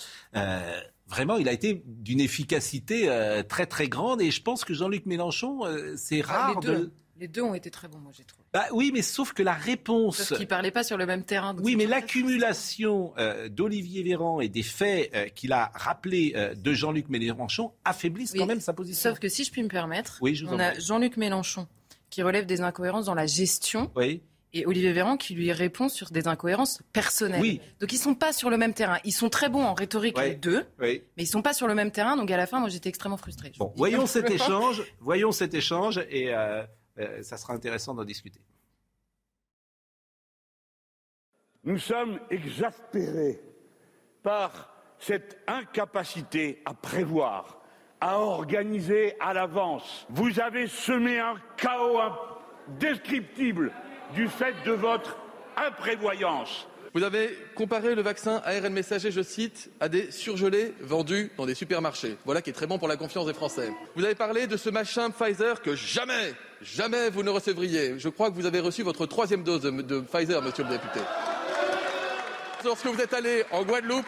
vraiment, il a été d'une efficacité très très grande, et je pense que Jean-Luc Mélenchon, c'est Ah, rare de. Les deux ont été très bons, moi, j'ai trouvé. Bah oui, mais sauf que la réponse. Sauf qu'ils parlaient pas sur le même terrain. Oui, mais l'accumulation euh, d'Olivier Véran et des faits euh, qu'il a rappelés euh, de Jean-Luc Mélenchon affaiblissent Oui. quand même sa position. Sauf que si je puis me permettre, Oui, je vous en on a. Jean-Luc Mélenchon qui relève des incohérences dans la gestion Oui. et Olivier Véran qui lui répond sur des incohérences personnelles. Oui. Donc ils sont pas sur le même terrain. Ils sont très bons en rhétorique les deux, Oui. mais ils sont pas sur le même terrain. Donc à la fin, moi j'étais extrêmement frustrée. Je Bon, voyons cet échange. Voyons cet échange et ça sera intéressant d'en discuter. Nous sommes exaspérés par cette incapacité à prévoir à organiser à l'avance. Vous avez semé un chaos indescriptible du fait de votre imprévoyance. Vous avez comparé le vaccin ARN messager, je cite, à des surgelés vendus dans des supermarchés. Voilà qui est très bon pour la confiance des Français. Vous avez parlé de ce machin Pfizer que jamais, jamais vous ne recevriez. Je crois que vous avez reçu votre troisième dose de, Pfizer, monsieur le député. Lorsque vous êtes allé en Guadeloupe,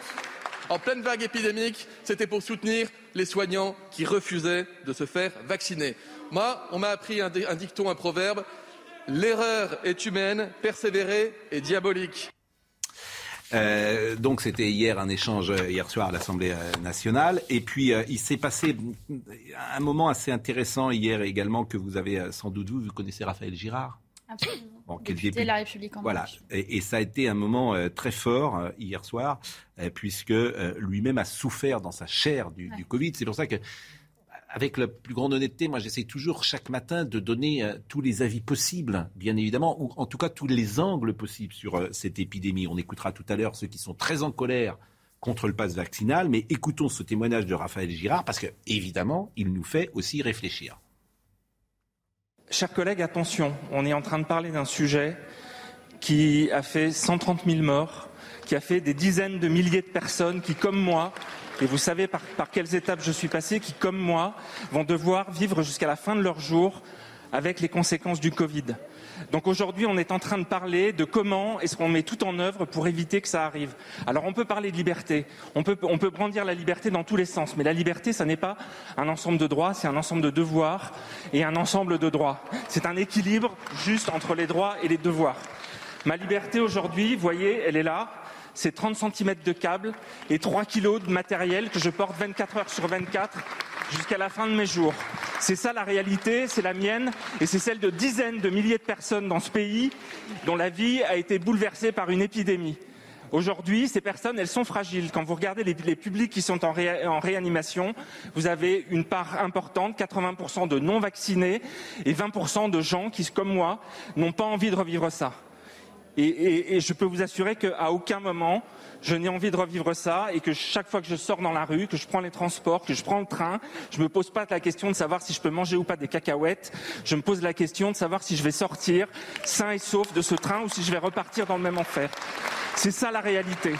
en pleine vague épidémique, c'était pour soutenir les soignants qui refusaient de se faire vacciner. Moi, on m'a appris un, un dicton, un proverbe. L'erreur est humaine, persévérer est diabolique. Euh, donc c'était hier un échange euh, hier soir à l'Assemblée euh, nationale. Et puis euh, il s'est passé un moment assez intéressant hier également que vous avez sans doute vu. Vous connaissez Raphaël Girard? Absolument. Bon, Député la République en Voilà, et, et ça a été un moment euh, très fort euh, hier soir, euh, puisque lui-même a souffert dans sa chair du, du Covid. C'est pour ça que, avec la plus grande honnêteté, moi j'essaie toujours chaque matin de donner euh, tous les avis possibles, bien évidemment, ou en tout cas tous les angles possibles sur euh, cette épidémie. On écoutera tout à l'heure ceux qui sont très en colère contre le pass vaccinal, mais écoutons ce témoignage de Raphaël Girard, parce que évidemment, il nous fait aussi réfléchir. Chers collègues, attention, on est en train de parler d'un sujet qui a fait 130 000 morts, qui a fait des dizaines de milliers de personnes qui, comme moi, et vous savez par, par quelles étapes je suis passé, qui, comme moi, vont devoir vivre jusqu'à la fin de leur jour avec les conséquences du Covid. Donc aujourd'hui, on est en train de parler de comment est-ce qu'on met tout en œuvre pour éviter que ça arrive. Alors on peut parler de liberté, on peut, on peut brandir la liberté dans tous les sens, mais la liberté, ça n'est pas un ensemble de droits, c'est un ensemble de devoirs et un ensemble de droits. C'est un équilibre juste entre les droits et les devoirs. Ma liberté aujourd'hui, voyez, elle est là. C'est 30 cm de câble et 3 kilos de matériel que je porte 24 heures sur 24 jusqu'à la fin de mes jours. C'est ça la réalité, c'est la mienne et c'est celle de dizaines de milliers de personnes dans ce pays dont la vie a été bouleversée par une épidémie. Aujourd'hui, ces personnes, elles sont fragiles. Quand vous regardez les, publics qui sont en, en réanimation, vous avez une part importante, 80% de non vaccinés et 20% de gens qui, comme moi, n'ont pas envie de revivre ça. Et, je peux vous assurer qu'à aucun moment, je n'ai envie de revivre ça et que chaque fois que je sors dans la rue, que je prends les transports, que je prends le train, je me pose pas la question de savoir si je peux manger ou pas des cacahuètes. Je me pose la question de savoir si je vais sortir sain et sauf de ce train ou si je vais repartir dans le même enfer. C'est ça la réalité.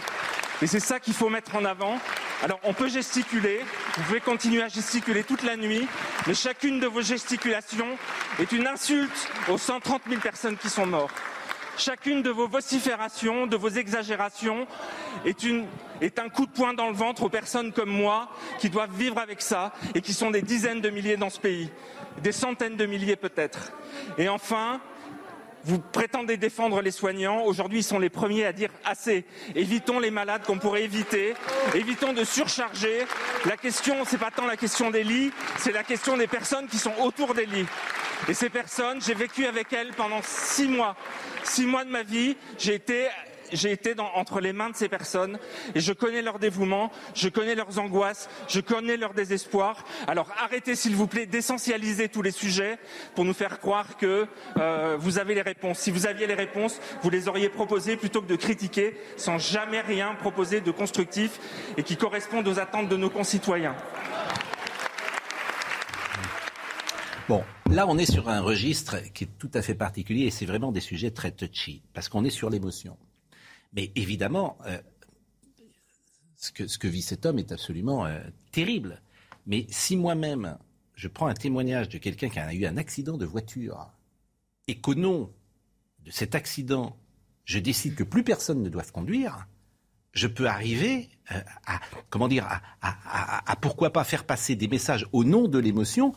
Et c'est ça qu'il faut mettre en avant. Alors on peut gesticuler, vous pouvez continuer à gesticuler toute la nuit, mais chacune de vos gesticulations est une insulte aux 130 000 personnes qui sont mortes. Chacune de vos vociférations, de vos exagérations est, un coup de poing dans le ventre aux personnes comme moi qui doivent vivre avec ça et qui sont des dizaines de milliers dans ce pays, des centaines de milliers peut-être. Et enfin, vous prétendez défendre les soignants. Aujourd'hui, ils sont les premiers à dire assez. Évitons les malades qu'on pourrait éviter. Évitons de surcharger. La question, c'est pas tant la question des lits, c'est la question des personnes qui sont autour des lits. Et ces personnes, j'ai vécu avec elles pendant six mois. Six mois de ma vie, j'ai été entre les mains de ces personnes et je connais leur dévouement, je connais leurs angoisses, je connais leur désespoir. Alors arrêtez s'il vous plaît d'essentialiser tous les sujets pour nous faire croire que euh, vous avez les réponses. Si vous aviez les réponses, vous les auriez proposées plutôt que de critiquer sans jamais rien proposer de constructif et qui corresponde aux attentes de nos concitoyens. Bon, là, on est sur un registre qui est tout à fait particulier et c'est vraiment des sujets très touchy parce qu'on est sur l'émotion. Mais évidemment, euh, ce, que, vit cet homme est absolument euh, terrible. Mais si moi-même, je prends un témoignage de quelqu'un qui a eu un accident de voiture et qu'au nom de cet accident, je décide que plus personne ne doit conduire, je peux arriver euh, à, comment dire, à pourquoi pas faire passer des messages au nom de l'émotion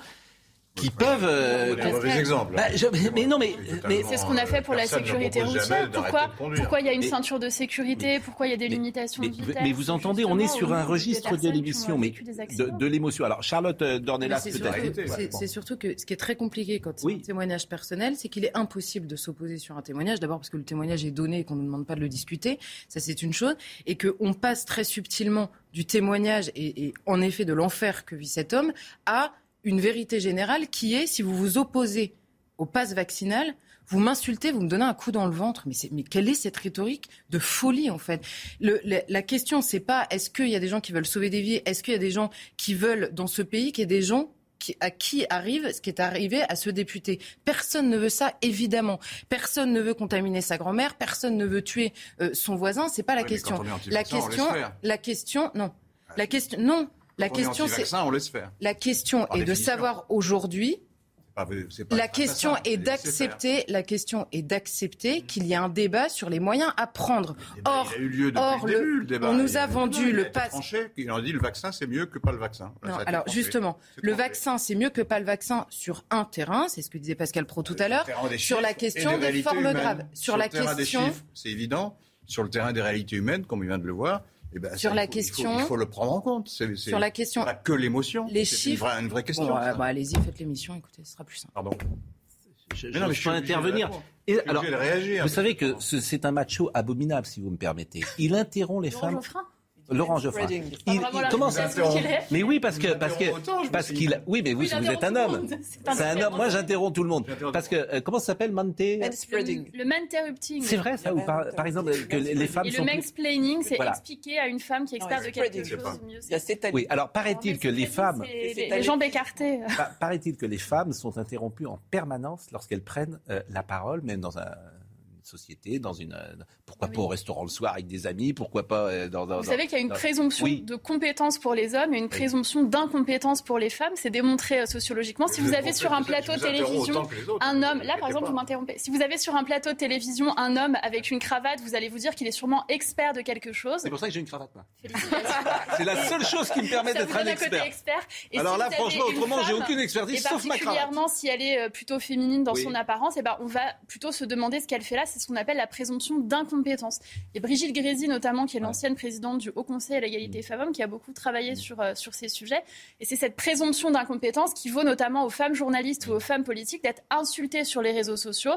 qui peuvent. euh, Des mauvais exemples. Bah, je- mais non, mais, mais C'est ce qu'on a fait pour la sécurité routière. Pourquoi, pourquoi il y a une Mais- ceinture de sécurité? Pourquoi il y a des limitations mais, de vitesse mais vous entendez, on est sur un registre de l'émission, mais de, l'émotion. Alors Charlotte euh, Dornelas, c'est peut-être. c'est- surtout que ce qui est très compliqué quand c'est Oui. un témoignage personnel, c'est qu'il est impossible de s'opposer sur un témoignage. D'abord parce que le témoignage est donné et qu'on ne nous demande pas de le discuter. Ça, c'est une chose. Et qu'on passe très subtilement du témoignage et, et en effet de l'enfer que vit cet homme à une vérité générale qui est, si vous vous opposez au pass vaccinal, Vous m'insultez, vous me donnez un coup dans le ventre. Mais, mais quelle est cette rhétorique de folie, en fait? Le, la, la, question, c'est pas est-ce qu'il y a des gens qui veulent sauver des vies? Est-ce qu'il y a des gens qui veulent, dans ce pays, qu'il y ait des gens qui, à qui arrive ce qui est arrivé à ce député? Personne ne veut ça, évidemment. Personne ne veut contaminer sa grand-mère. Personne ne veut tuer euh, son voisin. C'est pas la Oui, question. La question, la question, non. La question, non. La Quand question, c'est anti-vaccin, on laisse faire. la question Par est de savoir aujourd'hui la question est d'accepter, la question est d'accepter qu'il y a un débat sur les moyens à prendre. Or, Il a eu lieu or, le début, le débat. on nous Il a vendu il le pass. Ils ont dit le vaccin, c'est mieux que pas le vaccin. Non, alors tranché. justement, le tranché. vaccin, c'est mieux que pas le vaccin sur un terrain, c'est ce que disait Pascal Pro tout à l'heure, sur la question des formes humaines. graves, sur, le la question c'est évident. Sur le terrain des réalités humaines, comme on vient de le voir, eh ben, Sur ça, la il faut- question- il faut, il faut le prendre en compte. C'est- c'est- Sur la question- pas que l'émotion. les c'est chiffres. Une vraie, une vraie question. Bon, bah, allez-y, faites l'émission, écoutez, ce sera plus simple. Pardon. Je, Mais je non, mais peux je de intervenir. Et alors, vous savez que ce- c'est un macho abominable, si vous me permettez. Il interrompt les femmes. Geoffrin Laurent Geoffrin. Il, commence à. Mais oui, parce que parce que parce qu'il oui, mais vous, Oui, vous êtes un homme. C'est un homme. Moi, j'interromps tout le monde parce que euh, comment ça s'appelle spreading. Le manterrupting. C'est vrai ça ou par, par exemple que les, les femmes Et sont le plus- mansplaining, c'est Voilà. expliquer à une femme qui est experte de quelque chose c'est mieux. Il y a cette Oui, alors paraît-il que les femmes les, jambes écartées. Pa- Paraît-il que les femmes sont interrompues en permanence lorsqu'elles prennent euh, la parole, même dans un- société, dans une. euh, pourquoi Oui. pas au restaurant le soir avec des amis, pourquoi pas euh, dans. dans- Vous dans- savez qu'il y a une dans- présomption Oui. de compétence pour les hommes et une présomption d'incompétence pour les femmes. C'est démontré euh, sociologiquement. Si Je vous avez sur un plateau télévision un ne homme, là par exemple, vous m'interrompez. Si vous avez sur un plateau de télévision un homme avec une cravate, vous allez vous dire qu'il est sûrement expert de quelque chose. C'est pour ça que j'ai une cravate. C'est la seule chose qui me permet d'être un expert. expert. Et Alors si là, franchement, autrement, j'ai aucune expertise, et sauf ma cravate. particulièrement si elle est plutôt féminine dans Oui. son apparence, et ben on va plutôt se demander ce qu'elle fait là. C'est ce qu'on appelle la présomption d'incompétence. Et Brigitte Grézy, notamment, qui est l'ancienne présidente du Haut Conseil à Mm. l'égalité femmes-hommes, qui a beaucoup travaillé sur, euh, sur ces sujets. Et c'est cette présomption d'incompétence qui vaut notamment aux femmes journalistes ou aux femmes politiques d'être insultées sur les réseaux sociaux.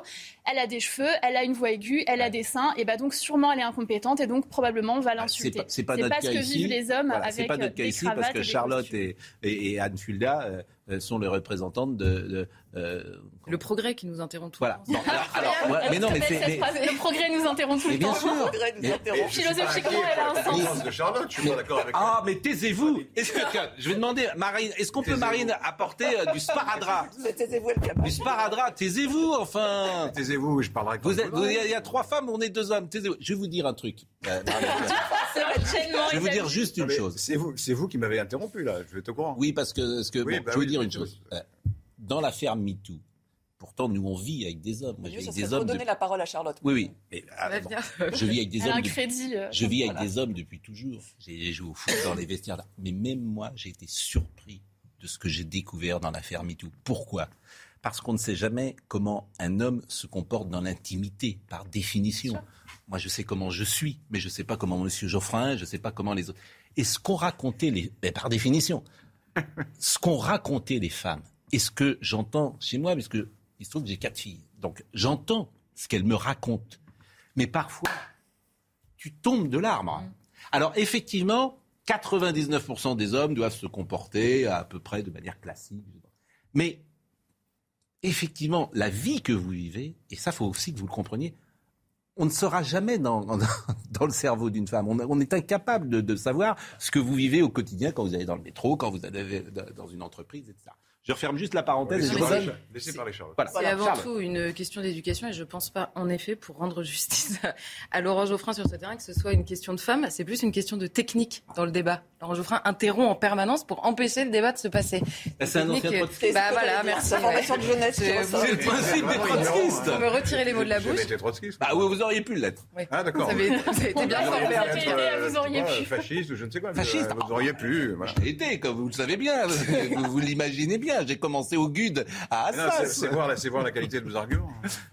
Elle a des cheveux, elle a une voix aiguë, elle a des seins, et ben donc sûrement elle est incompétente, et donc probablement on va C'est l'insulter. pas, c'est pas notre ce cas que ici. vivent les hommes Voilà, avec c'est pas euh, notre cas des ici parce que Charlotte et, et, et Anne Fulda euh, sont les représentantes de. de, euh, Le progrès qui nous interrompt tout voilà. le temps. Bon, alors, alors, ouais, mais non, mais c'est. mais- Le progrès nous interrompt tout Mais le bien temps. sûr. Progrès nous Mais- interrompt. Philosophiquement, elle a un sens. de Charlotte, je suis pas d'accord avec Ah, mais taisez-vous Est-ce que je vais demander Marine, est-ce qu'on peut. Marine apporter euh, du sparadrap. Du sparadrap, taisez-vous enfin. Taisez-vous, je parlerai Vous y, il y a trois femmes, on est deux hommes. Taisez-vous. Je vais vous dire un truc. Euh, je vais vous dire juste une chose. C'est vous, c'est vous qui m'avez interrompu là. Je vais au courant. Oui, parce que, parce que Oui, bon, bah je vais oui, vous dire une chose. Euh, Dans l'affaire MeToo, pourtant nous on vit avec des hommes. Moi, je vis avec des hommes. depuis- la parole à Charlotte. Oui, oui. Mais, ah, bon, je vis avec des Elle hommes. un depuis- crédit. euh, Je vis avec voilà. des hommes depuis toujours. J'ai joué au foot dans les vestiaires. Mais même moi, j'ai été surpris de ce que j'ai découvert dans l'affaire MeToo. Pourquoi? Parce qu'on ne sait jamais comment un homme se comporte dans l'intimité, par définition. Moi, je sais comment je suis, mais je ne sais pas comment M. Geoffrin, je ne sais pas comment les autres. Et ce qu'ont raconté les... ben, par définition, ce qu'ont raconté les femmes, et ce que j'entends chez moi, parce que il se trouve que j'ai quatre filles, donc j'entends ce qu'elles me racontent. Mais parfois, tu tombes de l'arbre. Alors effectivement, 99% des hommes doivent se comporter à peu près de manière classique. Mais effectivement, la vie que vous vivez, et ça faut aussi que vous le compreniez, on ne saura jamais dans, le cerveau d'une femme. On, on est incapable de, de savoir ce que vous vivez au quotidien quand vous allez dans le métro, quand vous allez dans une entreprise, etc. Je referme juste la parenthèse. Laissez parler, laissez parler Charlotte. Voilà. C'est avant Charles. tout une question d'éducation et je pense pas, en effet, pour rendre justice à, Laurent Geoffrin sur ce terrain, que ce soit une question de femme, c'est plus une question de technique dans le débat. Laurent Geoffrin interrompt en permanence pour empêcher le débat de se passer. C'est un ancien euh, trotskiste. Bah C'est voilà, merci. sa formation de jeunesse C'est-. C'est le principe des trotskistes. Vous me retirez les mots de la bouche. Bah, vous, vous auriez pu l'être. Oui. Ah, d'accord. Vous avez, vous avez été bien Vous formé. vous auriez pu. pas, Fasciste ou je ne sais quoi. mais, Fasciste. euh, Vous auriez pu. J'ai été, comme vous le savez bien, vous l'imaginez bien. J'ai commencé au GUD à Assas. C'est voir, la- c'est voir la qualité de vos arguments.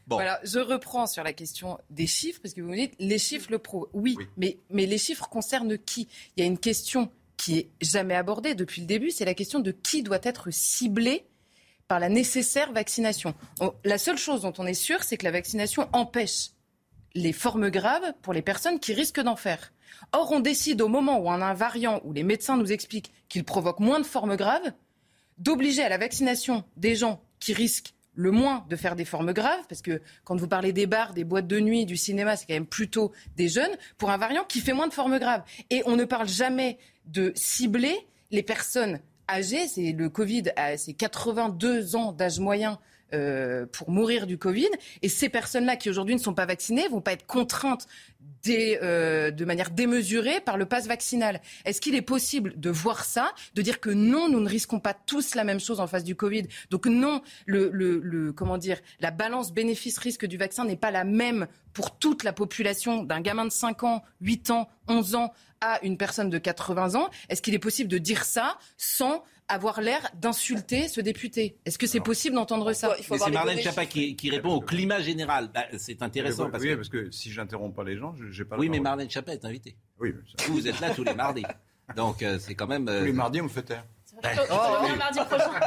Bon. Voilà, je reprends sur la question des chiffres, parce que vous me dites, les chiffres le prouvent. Oui, Oui. Mais, mais les chiffres concernent qui? Il y a une question qui est jamais abordée depuis le début, c'est la question de qui doit être ciblé par la nécessaire vaccination. On- la seule chose dont on est sûr, c'est que la vaccination empêche les formes graves pour les personnes qui risquent d'en faire. Or, on décide au moment où on a un variant où les médecins nous expliquent qu'il provoque moins de formes graves, d'obliger à la vaccination des gens qui risquent le moins de faire des formes graves, parce que quand vous parlez des bars, des boîtes de nuit, du cinéma, c'est quand même plutôt des jeunes, pour un variant qui fait moins de formes graves. Et on ne parle jamais de cibler les personnes âgées. C'est le Covid, c'est 82 ans d'âge moyen euh, pour mourir du Covid. Et ces personnes-là qui aujourd'hui ne sont pas vaccinées vont pas être contraintes euh, de manière démesurée par le pass vaccinal. Est-ce qu'il est possible de voir ça, de dire que non, nous ne risquons pas tous la même chose en face du Covid? Donc non, le, comment dire, la balance bénéfice-risque du vaccin n'est pas la même pour toute la population d'un gamin de 5 ans, 8 ans, 11 ans à une personne de 80 ans. Est-ce qu'il est possible de dire ça sans avoir l'air d'insulter ce député Est-ce que c'est possible d'entendre ça C'est Marlène Schiappa qui, répond au climat général. Bah, c'est intéressant. parce, oui, que... parce que si j'interromps pas les gens, j'ai pas Oui, mais Marlène Schiappa est invitée. Oui, vous, vous êtes là tous les mardis. Donc euh, c'est quand même. Tous les euh, mardis, on me fait taire. Oh, mardi prochain.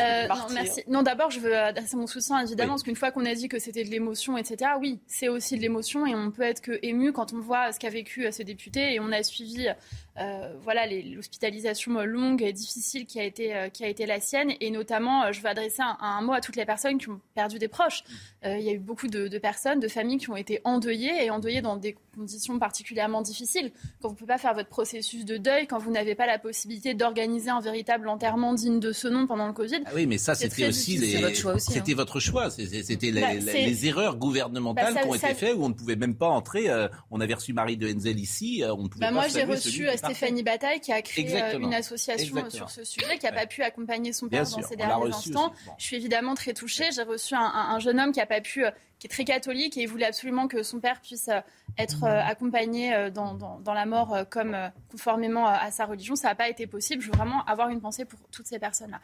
Euh, non, merci. Non, d'abord, je veux adresser mon soutien, évidemment, parce qu'une fois qu'on a dit que c'était de l'émotion, etc., oui, c'est aussi de l'émotion et on peut être que ému quand on voit ce qu'a vécu ce député et on a suivi euh, voilà l'hospitalisation longue et difficile qui a été euh, qui a été la sienne et notamment je veux adresser un, mot à toutes les personnes qui ont perdu des proches. il y a eu beaucoup de, de, personnes, de familles qui ont été endeuillées et endeuillées dans des conditions particulièrement difficiles. Quand vous ne pouvez pas faire votre processus de deuil, quand vous n'avez pas la possibilité d'organiser un véritable enterrement digne de ce nom pendant le Covid. Ah oui, mais ça, c'était aussi, les... votre choix. C'était hein. votre choix. C'était les, bah, les, erreurs gouvernementales bah, qui ont été faites où on ne pouvait même pas entrer. Euh, on avait reçu Marie de Henzel ici. Euh, on ne pouvait bah, moi, j'ai reçu euh, Stéphanie Bataille qui a créé une association sur ce sujet, qui n'a pas pu accompagner son père dans ces derniers instants. Je suis évidemment très touchée. J'ai reçu un, un, jeune homme qui n'a pas pu qui est très catholique et il voulait absolument que son père puisse euh, être euh, accompagné euh, dans, dans, la mort comme conformément à sa religion. Ça n'a pas été possible. Je veux vraiment avoir une pensée pour toutes ces personnes-là.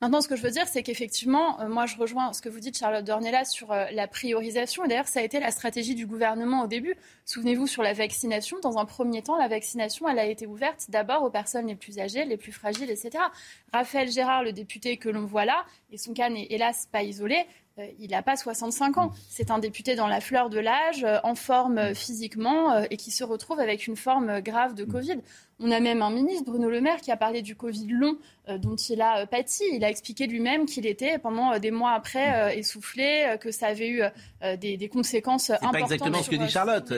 Maintenant, ce que je veux dire, c'est qu'effectivement, moi, je rejoins ce que vous dites, Charlotte Dornella, sur la priorisation. Et d'ailleurs, ça a été la stratégie du gouvernement au début. Souvenez-vous, sur la vaccination, dans un premier temps, la vaccination, elle a été ouverte d'abord aux personnes les plus âgées, les plus fragiles, etc. Raphaël Gérard, le député que l'on voit là, et son cas n'est hélas pas isolé, euh, il n'a pas 65 ans. C'est un député dans la fleur de l'âge, euh, en forme euh, physiquement, et qui se retrouve avec une forme grave de Covid. On a même un ministre, Bruno Le Maire, qui a parlé du Covid long dont il a pâti. Il a expliqué lui-même qu'il était, pendant des mois après, essoufflé, que ça avait eu des, conséquences importantes. C'est pas exactement ce que dit Charlotte.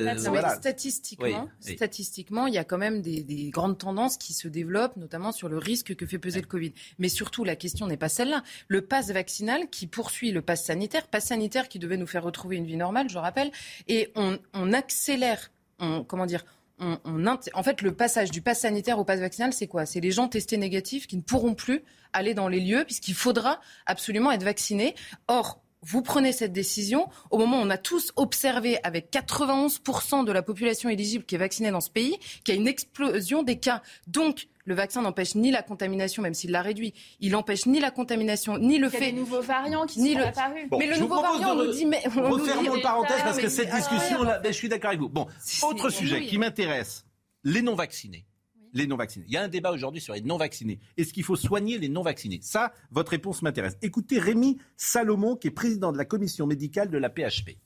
Statistiquement, statistiquement, il y a quand même des, des, grandes tendances qui se développent, notamment sur le risque que fait peser le Covid. Mais surtout, la question n'est pas celle-là. Le pass vaccinal qui poursuit le pass sanitaire, pass sanitaire qui devait nous faire retrouver une vie normale, je rappelle, et on, accélère, on, comment dire, en fait, le passage du pass sanitaire au pass vaccinal, c'est quoi? C'est les gens testés négatifs qui ne pourront plus aller dans les lieux puisqu'il faudra absolument être vaccinés. Or, vous prenez cette décision au moment où on a tous observé avec 91% de la population éligible qui est vaccinée dans ce pays qu'il y a une explosion des cas. Donc, le vaccin n'empêche ni la contamination, même s'il l'a réduit. Il n'empêche ni la contamination, ni le fait. Il y a des nouveaux variants qui sont apparus. mais le nouveau variant, on nous dit. Mais, on refermons le parenthèse parce que cette discussion-là, je suis d'accord avec vous. Bon, autre sujet qui m'intéresse les non-vaccinés. Les non-vaccinés. Il y a un débat aujourd'hui sur les non-vaccinés. Est-ce qu'il faut soigner les non-vaccinés? Ça, votre réponse m'intéresse. Écoutez Rémi Salomon, qui est président de la commission médicale de la PHP.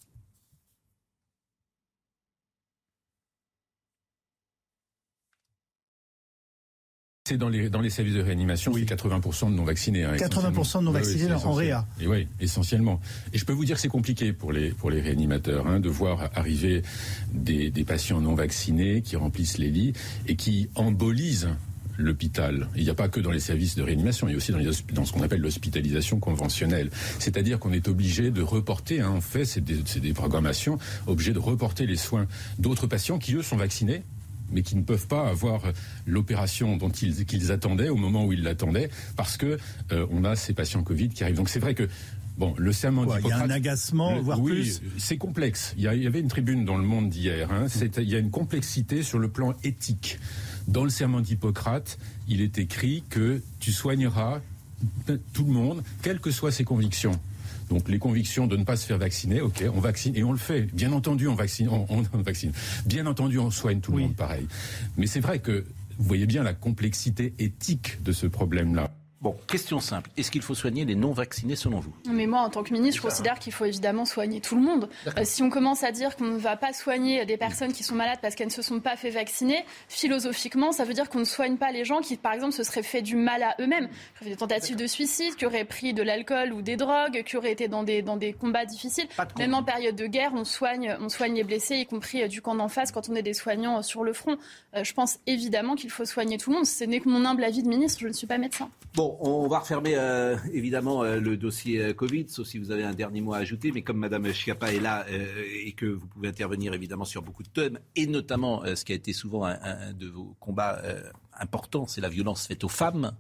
C'est dans les, dans les services de réanimation, oui. c'est 80% de non-vaccinés. Hein, 80% de non-vaccinés en réa. Et oui, essentiellement. Et je peux vous dire que c'est compliqué pour les, pour les réanimateurs hein, de voir arriver des, des patients non-vaccinés qui remplissent les lits et qui embolisent l'hôpital. Il n'y a pas que dans les services de réanimation, il y a aussi dans, les, dans ce qu'on appelle l'hospitalisation conventionnelle. C'est-à-dire qu'on est obligé de reporter, hein, en fait, c'est des, des programmations, obligé de reporter les soins d'autres patients qui, eux, sont vaccinés, mais qui ne peuvent pas avoir l'opération dont ils, qu'ils attendaient au moment où ils l'attendaient, parce que euh, on a ces patients Covid qui arrivent. Donc c'est vrai que Bon, le serment d'Hippocrate. Il y a un agacement, voire oui, plus. C'est complexe. Il y, avait une tribune dans le Monde d'hier. Hein. il y a une complexité sur le plan éthique. Dans le serment d'Hippocrate, il est écrit que tu soigneras tout le monde, quelles que soient ses convictions. Donc les convictions de ne pas se faire vacciner, ok, on vaccine et on le fait. Bien entendu, on vaccine, on, vaccine. Bien entendu, on soigne tout le monde pareil. Mais c'est vrai que vous voyez bien la complexité éthique de ce problème-là. Bon, question simple. Est-ce qu'il faut soigner les non-vaccinés selon vous? Mais moi, en tant que ministre, je considère qu'il faut évidemment soigner tout le monde. Euh, si on commence à dire qu'on ne va pas soigner des personnes qui sont malades parce qu'elles ne se sont pas fait vacciner, philosophiquement, ça veut dire qu'on ne soigne pas les gens qui, par exemple, se seraient fait du mal à eux-mêmes, qui auraient des tentatives de suicide, qui auraient pris de l'alcool ou des drogues, qui auraient été dans des, dans des combats difficiles. Même en période de guerre, on soigne, on soigne les blessés, y compris euh, du camp d'en face quand on est des soignants euh, sur le front. je pense évidemment qu'il faut soigner tout le monde. Ce n'est que mon humble avis de ministre, je ne suis pas médecin. Bon, on va refermer euh, évidemment euh, le dossier euh, Covid, sauf si vous avez un dernier mot à ajouter. Mais comme Madame Schiappa est là et que vous pouvez intervenir évidemment sur beaucoup de thèmes, et notamment ce qui a été souvent un, de vos combats importants, c'est la violence faite aux femmes.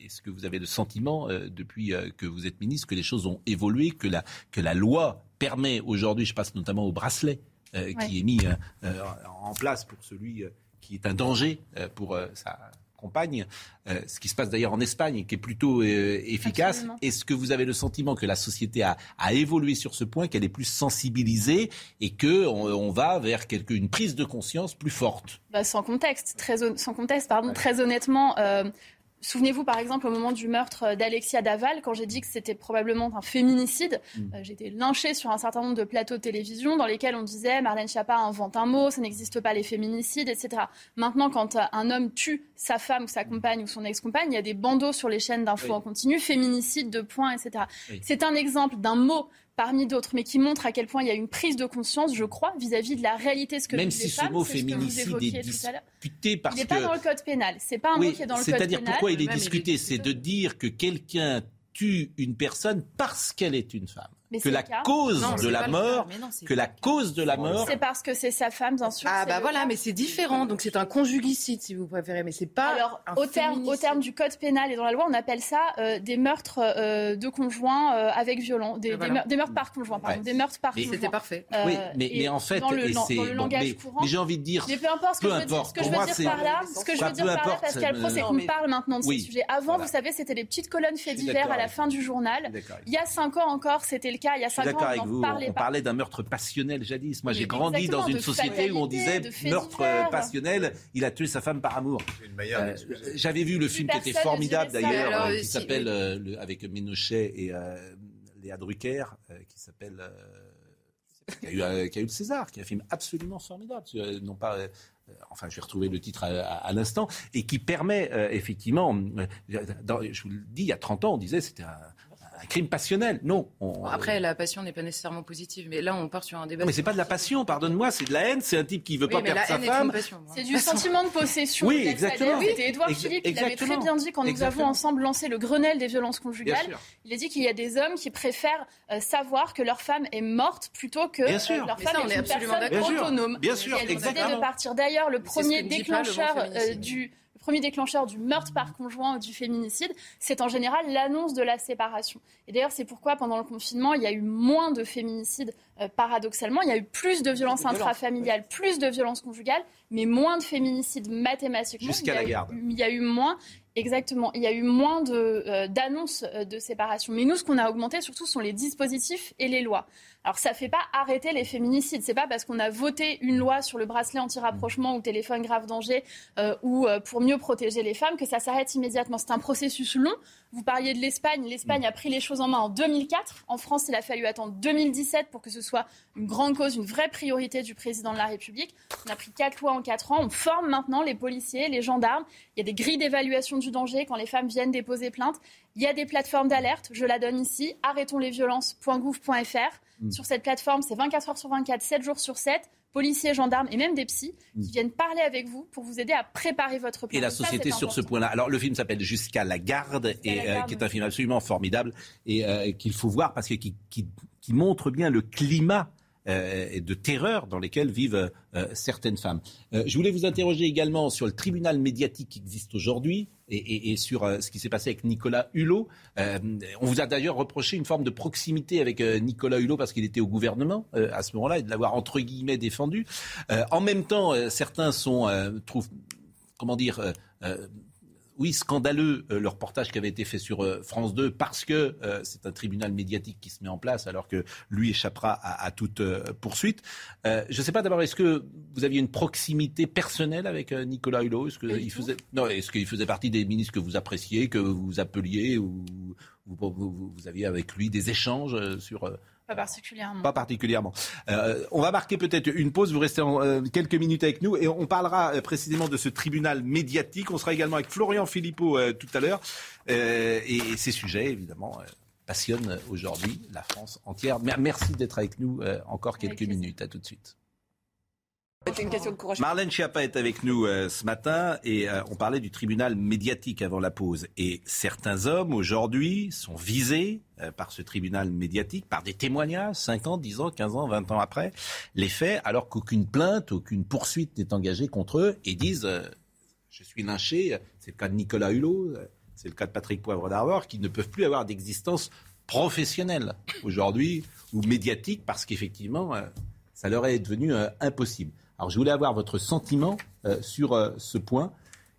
Est-ce que vous avez le sentiment, depuis que vous êtes ministre, que les choses ont évolué, que la, que la loi permet aujourd'hui, je passe notamment au bracelet qui est mis en place pour celui qui est un danger pour sa euh, ce qui se passe d'ailleurs en Espagne et qui est plutôt euh, efficace. Est-ce que vous avez le sentiment que la société a, évolué sur ce point, qu'elle est plus sensibilisée et que on, va vers quelque, une prise de conscience plus forte? Bah, Sans contexte, très, sans contexte, pardon, très honnêtement. Euh, Souvenez-vous par exemple au moment du meurtre d'Alexia Daval, quand j'ai dit que c'était probablement un féminicide, mm. euh, été lynchée sur un certain nombre de plateaux de télévision dans lesquels on disait Marlène Schiappa invente un mot, ça n'existe pas les féminicides, etc. Maintenant, quand un homme tue sa femme ou sa compagne ou son ex-compagne, il y a des bandeaux sur les chaînes d'infos en continu, féminicide, de points, etc. C'est un exemple d'un mot parmi d'autres, mais qui montre à quel point il y a une prise de conscience, je crois, vis-à-vis de la réalité, ce que Même si ce mot féminicide est discuté parce que... Il n'est pas dans le code pénal. C'est pas un mot qui est dans le code pénal. C'est-à-dire pourquoi il est discuté C'est de dire que quelqu'un tue une personne parce qu'elle est une femme que la cause de la mort, que la cause de la mort. C'est parce que c'est sa femme, bien sûr. Ah bah voilà, mais c'est différent. Donc c'est un conjugicide, si vous préférez, mais c'est pas. Alors au terme, au terme du code pénal et dans la loi, on appelle ça euh, des meurtres euh, de conjoints euh, avec violence, des, des, meurtres par conjoint, pardon, des meurtres par conjoint. C'était parfait. oui, mais, mais, en fait, dans le, dans, le langage courant. Mais j'ai envie de dire. Mais peu importe ce que je veux dire, ce que je veux dire par là, ce que je veux dire par là, Pascal Pro, c'est qu'on parle maintenant de ce sujet. Avant, vous savez, c'était les petites colonnes faits divers à la fin du journal. Il y a cinq ans encore, c'était le cas. Il y a cinq ans, on parlait d'un meurtre passionnel jadis. Moi, j'ai grandi dans une société où on disait meurtre passionnel, il a tué sa femme par amour. Euh, j'avais vu le film qui était formidable d'ailleurs, euh, qui s'appelle euh, avec Ménochet et Léa Drucker, qui s'appelle qui a, eu, qui a eu le César, qui est un film absolument formidable. Non pas enfin je vais retrouver le titre à, l'instant, et qui permet effectivement, je vous le dis, il y a 30 ans, on disait c'était un, un crime passionnel. Non. après, la passion n'est pas nécessairement positive, mais là, on part sur un débat. mais c'est pas de la passion, pardonne-moi, c'est de la haine. C'est un type qui veut pas perdre sa femme. C'est du sentiment de possession. Oui, exactement. C'était Édouard Philippe qui l'avait très bien dit quand nous avons ensemble lancé le Grenelle des violences conjugales. Il a dit qu'il y a des hommes qui préfèrent euh, savoir que leur femme est morte plutôt que euh, leur femme est, une personne autonome. Bien sûr, il a décidé de partir. D'ailleurs, le premier déclencheur euh, du premier déclencheur du meurtre par conjoint ou du féminicide, c'est en général l'annonce de la séparation. Et d'ailleurs, c'est pourquoi pendant le confinement, il y a eu moins de féminicides, euh, paradoxalement. Il y a eu plus de violences intrafamiliales, plus de violences conjugales, mais moins de féminicides mathématiquement. Jusqu'à la garde. Il y a eu moins. Exactement. Il y a eu moins euh, d'annonces euh, de séparation. Mais nous, ce qu'on a augmenté surtout sont les dispositifs et les lois. Alors ça ne fait pas arrêter les féminicides. C'est pas parce qu'on a voté une loi sur le bracelet anti-rapprochement ou téléphone grave danger euh, ou euh, pour mieux protéger les femmes que ça s'arrête immédiatement. C'est un processus long. Vous parliez de l'Espagne. L'Espagne a pris les choses en main en 2004. En France, il a fallu attendre 2017 pour que ce soit une grande cause, une vraie priorité du président de la République. On a pris quatre lois en quatre ans. On forme maintenant les policiers, les gendarmes. Il y a des grilles d'évaluation du danger quand les femmes viennent déposer plainte. Il y a des plateformes d'alerte. Je la donne ici. Arrêtonslesviolences.gouv.fr. Mm. Sur cette plateforme, c'est 24 heures sur 24, 7 jours sur 7 policiers, gendarmes et même des psys qui mm. viennent parler avec vous pour vous aider à préparer votre plan. Et la société sur ce point-là. Alors le film s'appelle Jusqu'à la garde et euh, qui est un film absolument formidable et euh, qu'il faut voir parce que qui, qui, montre bien le climat euh, de terreur dans lesquels vivent certaines femmes. je voulais vous interroger également sur le tribunal médiatique qui existe aujourd'hui et, sur euh, ce qui s'est passé avec Nicolas Hulot. Euh, on vous a d'ailleurs reproché une forme de proximité avec euh, Nicolas Hulot parce qu'il était au gouvernement à ce moment-là et de l'avoir entre guillemets défendu. en même temps, certains sont trouvent comment dire oui, scandaleux le reportage qui avait été fait sur France 2 parce que c'est un tribunal médiatique qui se met en place alors que lui échappera à, toute poursuite. je ne sais pas d'abord, est-ce que vous aviez une proximité personnelle avec Nicolas Hulot? Est-ce qu'il faisait, non, est-ce qu'il faisait partie des ministres que vous appréciez, que vous appeliez ou vous, vous aviez avec lui des échanges sur pas particulièrement. Pas particulièrement. Euh, on va marquer peut-être une pause. Vous restez en, euh, quelques minutes avec nous et on parlera euh, précisément de ce tribunal médiatique. On sera également avec Florian Philippot tout à l'heure. et ces sujets, évidemment, passionnent aujourd'hui la France entière. Merci d'être avec nous encore quelques minutes. À tout de suite. Marlène Schiappa est avec nous euh, ce matin et euh, on parlait du tribunal médiatique avant la pause. Et certains hommes aujourd'hui sont visés euh, par ce tribunal médiatique, par des témoignages, 5 ans, 10 ans, 15 ans, 20 ans après, les faits, alors qu'aucune plainte, aucune poursuite n'est engagée contre eux et disent Je suis lynché. C'est le cas de Nicolas Hulot, c'est le cas de Patrick Poivre d'Arvor, qui ne peuvent plus avoir d'existence professionnelle aujourd'hui ou médiatique parce qu'effectivement, ça leur est devenu impossible. Alors je voulais avoir votre sentiment euh, sur euh, ce point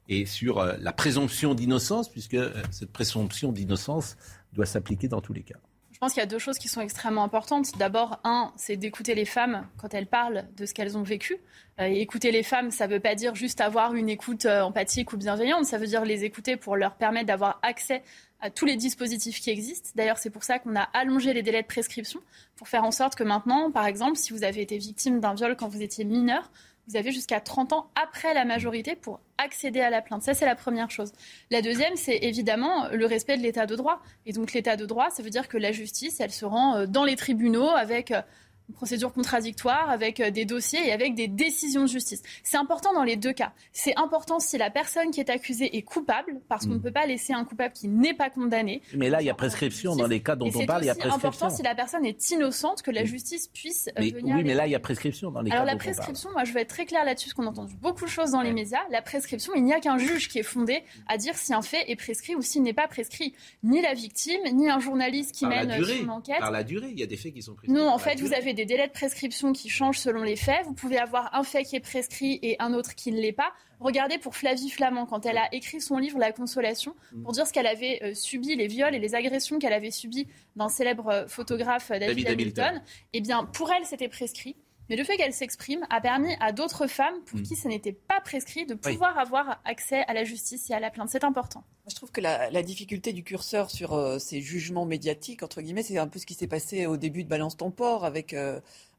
et sur euh, la présomption d'innocence, puisque cette présomption d'innocence doit s'appliquer dans tous les cas. Je pense qu'il y a deux choses qui sont extrêmement importantes. D'abord, un, c'est d'écouter les femmes quand elles parlent de ce qu'elles ont vécu. et écouter les femmes, ça ne veut pas dire juste avoir une écoute empathique ou bienveillante, ça veut dire les écouter pour leur permettre d'avoir accès à tous les dispositifs qui existent. D'ailleurs, c'est pour ça qu'on a allongé les délais de prescription pour faire en sorte que maintenant, par exemple, si vous avez été victime d'un viol quand vous étiez mineur, vous avez jusqu'à 30 ans après la majorité pour accéder à la plainte. Ça, c'est la première chose. La deuxième, c'est évidemment le respect de l'état de droit. Et donc, l'état de droit, ça veut dire que la justice, elle se rend euh, dans les tribunaux avec euh, une procédure contradictoire avec euh, des dossiers et avec des décisions de justice. C'est important dans les deux cas. C'est important si la personne qui est accusée est coupable, parce qu'on ne hmm. peut pas laisser un coupable qui n'est pas condamné. Mais là, il y a prescription dans les cas dont on parle. Il y a prescription. C'est important si la personne est innocente que la justice puisse euh, venir. Oui, mais là, il y a prescription dans les cas dont la prescription, moi, je vais être très clair là-dessus, parce qu'on a entendu beaucoup de choses dans les médias. La prescription, il n'y a qu'un juge qui est fondé à dire si un fait est prescrit ou s'il n'est pas prescrit. Ni la victime, ni un journaliste qui mène son enquête. Par la durée, il y a des faits qui sont prescrits. Non, en fait, vous avez des délais de prescription qui changent selon les faits. Vous pouvez avoir un fait qui est prescrit et un autre qui ne l'est pas. Regardez pour Flavie Flamand, quand elle a écrit son livre La Consolation, pour dire ce qu'elle avait euh, subi, les viols et les agressions qu'elle avait subies d'un célèbre euh, photographe euh, David, Hamilton. Eh bien, pour elle, c'était prescrit. Mais le fait qu'elle s'exprime a permis à d'autres femmes pour mm. qui ce n'était pas prescrit de pouvoir avoir accès à la justice et à la plainte. C'est important. Je trouve que la, difficulté du curseur sur ces jugements médiatiques, entre guillemets, c'est un peu ce qui s'est passé au début de Balance ton port avec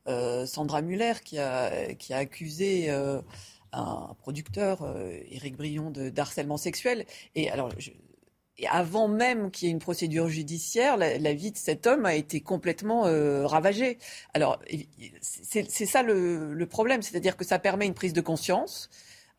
euh, Sandra Muller qui a, qui a accusé euh, un producteur, Eric euh, Brion, de harcèlement sexuel. Et alors, et avant même qu'il y ait une procédure judiciaire, la, vie de cet homme a été complètement ravagée. Alors, c'est ça le, le problème, c'est-à-dire que ça permet une prise de conscience.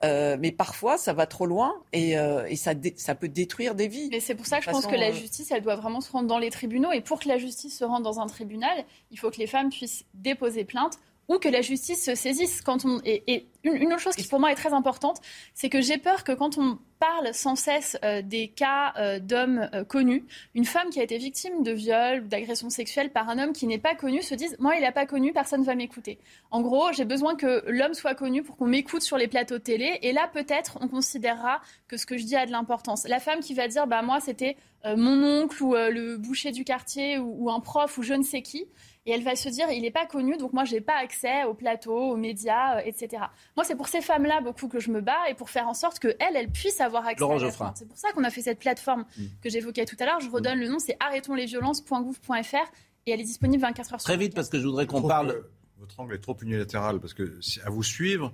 Euh, mais parfois, ça va trop loin et, euh, et ça, ça, peut détruire des vies. Mais c'est pour ça que je pense que la euh, justice, elle doit vraiment se rendre dans les tribunaux. Et pour que la justice se rende dans un tribunal, il faut que les femmes puissent déposer plainte ou que la justice se saisisse. Quand on... et, une, autre chose qui pour moi est très importante, c'est que j'ai peur que quand on parle sans cesse euh, des cas euh, d'hommes euh, connus, une femme qui a été victime de viol ou d'agression sexuelle par un homme qui n'est pas connu se dise Moi, il n'a pas connu, personne ne va m'écouter. En gros, j'ai besoin que l'homme soit connu pour qu'on m'écoute sur les plateaux de télé. Et là, peut-être, on considérera que ce que je dis a de l'importance. La femme qui va dire Bah, moi, c'était mon oncle ou le boucher du quartier ou, ou un prof ou je ne sais qui et elle va se dire il n'est pas connu, donc moi j'ai pas accès aux plateaux, aux médias, euh, etc. Moi c'est pour ces femmes-là beaucoup que je me bats et pour faire en sorte que elles, elles puissent avoir accès. Laurent à C'est pour ça qu'on a fait cette plateforme mm. que j'évoquais tout à l'heure. Je redonne mm. le nom, c'est arrêtonslesviolences.gouv.fr et elle est disponible 24 heures sur Très vite parce que je voudrais qu'on parle. votre angle est trop unilatéral parce que à vous suivre,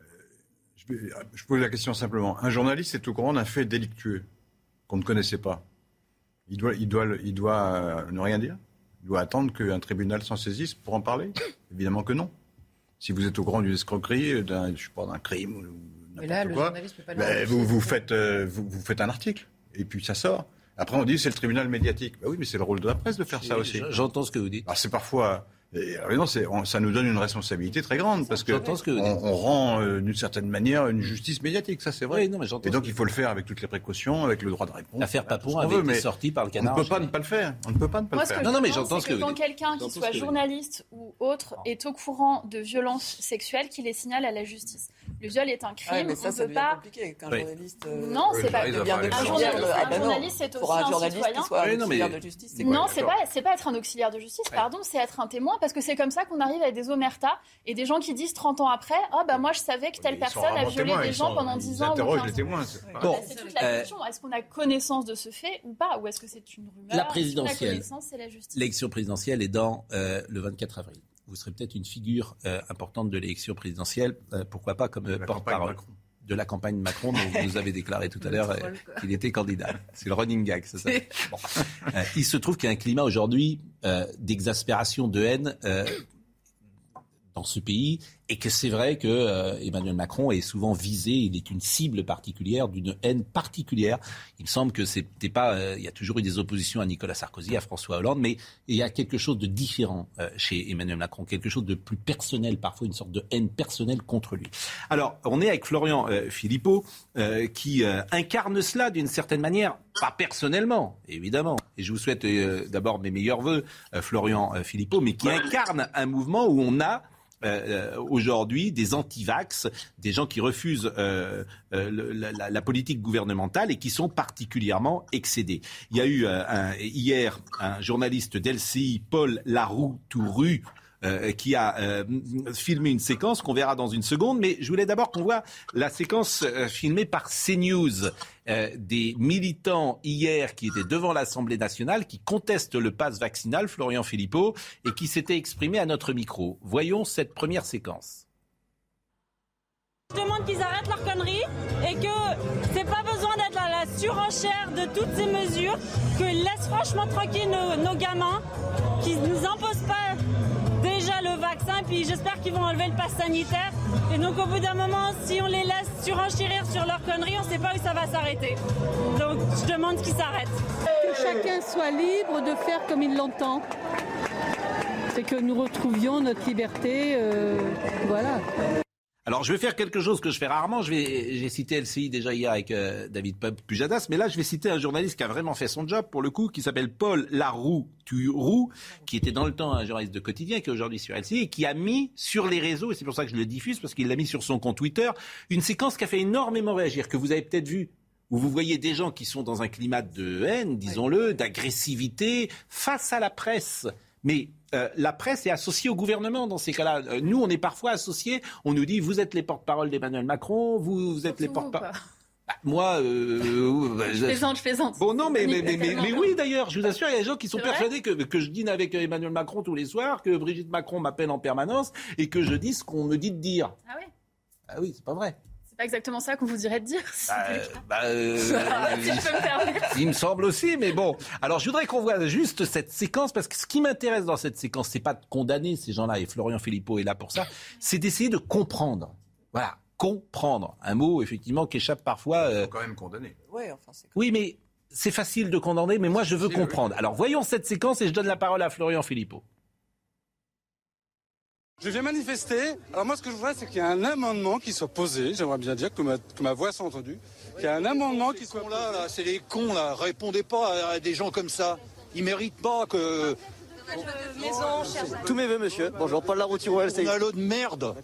euh, je, je pose la question simplement. Un journaliste est au courant d'un fait délictueux qu'on ne connaissait pas. Il doit, il doit, il doit euh, ne rien dire il doit attendre qu'un tribunal s'en saisisse pour en parler Évidemment que non. Si vous êtes au grand d'une escroquerie, d'un, je sais pas, d'un crime ou n'importe quoi, ben, vous, vous, faites, euh, vous, vous, faites un article et puis ça sort. Après, on dit c'est le tribunal médiatique. Ben oui, mais c'est le rôle de la presse de faire ça aussi. J'entends ce que vous dites. Alors, c'est parfois ça nous donne une responsabilité très grande parce que, on, rend euh, d'une certaine manière une justice médiatique, ça c'est vrai. non, mais et donc il faut le faire avec toutes les précautions, avec le droit de réponse. L'affaire Papouin avait été sortie par le canard. On ne peut pas ne pas le faire. On ne peut pas ne pas le faire. non, non, mais j'entends ce que, quand quelqu'un qui soit journaliste ou autre est au courant de violences sexuelles, qu'il les signale à la justice. Le viol est un crime. mais ça, on ça peut devient pas. compliqué Oui. journaliste. euh, Non, c'est pas. devient Un auxiliaire journaliste, de- ah un bah non. journaliste, c'est aussi un un journaliste citoyen. qui soit Oui, non, mais- auxiliaire de justice, c'est Non, c'est pas, c'est pas être un auxiliaire de justice, pardon, c'est être un témoin, parce que c'est comme ça qu'on arrive avec des omertas et des gens qui disent 30 ans après, oh bah moi je savais que telle personne a violé témoins, des gens sont- pendant ils 10 ans. 15 les témoins. c'est Bah, pareil. c'est toute la euh, question. Est-ce qu'on a connaissance de ce fait ou pas? Ou est-ce que c'est une rumeur? La présidentielle. La connaissance, c'est la justice? L'élection présidentielle est dans euh, le 24 avril. Vous serez peut-être une figure euh, importante de l'élection présidentielle, euh, pourquoi pas comme euh, porte-parole. De la campagne Macron dont vous avez déclaré tout à l'heure euh, qu'il était candidat. C'est le running gag, c'est ça. Bon. Euh, il se trouve qu'il y a un climat aujourd'hui euh, d'exaspération, de haine euh, dans ce pays et que c'est vrai que euh, Emmanuel Macron est souvent visé, il est une cible particulière, d'une haine particulière. Il me semble que c'était pas, euh, il y a toujours eu des oppositions à Nicolas Sarkozy, à François Hollande, mais il y a quelque chose de différent euh, chez Emmanuel Macron, quelque chose de plus personnel, parfois une sorte de haine personnelle contre lui. Alors, on est avec Florian euh, Philippot, euh, qui euh, incarne cela d'une certaine manière, pas personnellement, évidemment. Et je vous souhaite euh, d'abord mes meilleurs voeux, euh, Florian Philippot, mais qui incarne un mouvement où on a euh, euh, aujourd'hui des antivax, des gens qui refusent euh, la, politique gouvernementale et qui sont particulièrement excédés. Il y a eu un- hier un journaliste d'LCI, Paul Laroux-Touru, euh, qui a euh, filmé une séquence qu'on verra dans une seconde. Mais je voulais d'abord qu'on voit la séquence euh, filmée par CNews euh, des militants hier qui étaient devant l'Assemblée nationale, qui contestent le pass vaccinal, Florian Philippot, et qui s'étaient exprimés à notre micro. Voyons cette première séquence. Je demande qu'ils arrêtent leurs conneries et que c'est pas besoin d'être à la surenchère de toutes ces mesures, que laissent franchement tranquille nos, nos gamins, qu'ils nous imposent pas vaccin, puis j'espère qu'ils vont enlever le pass sanitaire. Et donc au bout d'un moment, si on les laisse surenchérir sur leurs conneries, on sait pas où ça va s'arrêter. Donc je demande qu'ils s'arrêtent. Que chacun soit libre de faire comme il l'entend. C'est que nous retrouvions notre liberté, euh, voilà. Alors, je vais faire quelque chose que je fais rarement. J'ai cité LCI déjà hier avec euh, David Pujadas, mais là, je vais citer un journaliste qui a vraiment fait son job pour le coup, qui s'appelle Paul Laroux Turou, qui était dans le temps un journaliste de quotidien, qui est aujourd'hui sur LCI, et qui a mis sur les réseaux, et c'est pour ça que je le diffuse, parce qu'il l'a mis sur son compte Twitter, une séquence qui a fait énormément réagir, que vous avez peut-être vu où vous voyez des gens qui sont dans un climat de haine, disons-le, d'agressivité face à la presse. Mais euh, la presse est associée au gouvernement dans ces cas-là. Euh, nous, on est parfois associés. On nous dit vous êtes les porte-parole d'Emmanuel Macron, vous, vous êtes les porte-parole. Bah, moi, euh, euh, Je plaisante, je plaisante. Bon, non, mais, mais, mais, mais, oui, d'ailleurs, je vous assure, il y a des gens qui sont persuadés que, que je dîne avec Emmanuel Macron tous les soirs, que Brigitte Macron m'appelle en permanence et que je dis ce qu'on me dit de dire. Ah oui Ah oui, c'est pas vrai. C'est pas exactement ça qu'on vous dirait de dire. si Bah, bah, euh, si je peux me permettre. Il me semble aussi, mais bon. Alors, je voudrais qu'on voit juste cette séquence, parce que ce qui m'intéresse dans cette séquence, c'est pas de condamner ces gens-là, et Florian Philippot est là pour ça, c'est d'essayer de comprendre. Voilà, comprendre. Un mot, effectivement, qui échappe parfois. euh, quand même condamné. Ouais, enfin, c'est Oui, mais c'est facile de condamner, mais moi, je veux comprendre. Alors, voyons cette séquence, et je donne la parole à Florian Philippot. Je viens manifester. Alors moi, ce que je voudrais, c'est qu'il y ait un amendement qui soit posé. J'aimerais bien dire que ma, que ma voix soit entendue. Qu'il y ait un amendement qui soit là, là, c'est les cons là. Répondez pas à des gens comme ça. Ils méritent pas que. Tous mes voeux, monsieur. Bonjour, Paul Laroutirou, LCI. On a l'eau de merde.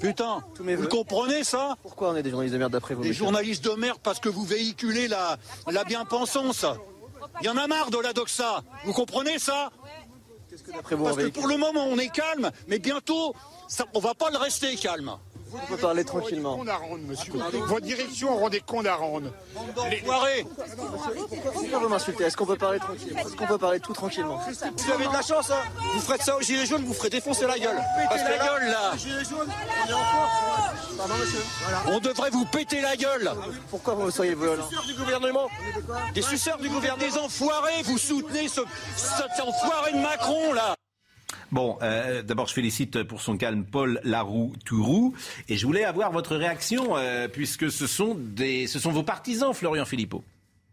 Putain, mes vous vœux. comprenez ça Pourquoi on est des journalistes de merde d'après vous Des monsieur journalistes de merde parce que vous véhiculez la, la bien-pensance. Il y en a marre de la doxa. Vous comprenez ça Parce que pour le moment, on est calme, mais bientôt, ça, on va pas le rester calme. On peut parler tranquillement. Votre direction aura des cons d'Aronde. Foiré Pourquoi vous m'insultez Est-ce qu'on peut parler tranquillement Est-ce qu'on peut parler tout tranquillement Vous avez de la chance, hein. Vous ferez ça aux gilets jaunes, vous ferez défoncer la gueule. Parce que la gueule, là, Pardon, monsieur. on devrait vous péter la gueule. Pourquoi vous seriez violent Suceurs du gouvernement. Des suceurs du gouvernement. Des enfoirés, vous soutenez ce, cet enfoiré de Macron, là Bon, euh, d'abord, je félicite pour son calme Paul Laroux-Tourou. Et je voulais avoir votre réaction, euh, puisque ce sont, vos partisans, Florian Philippot.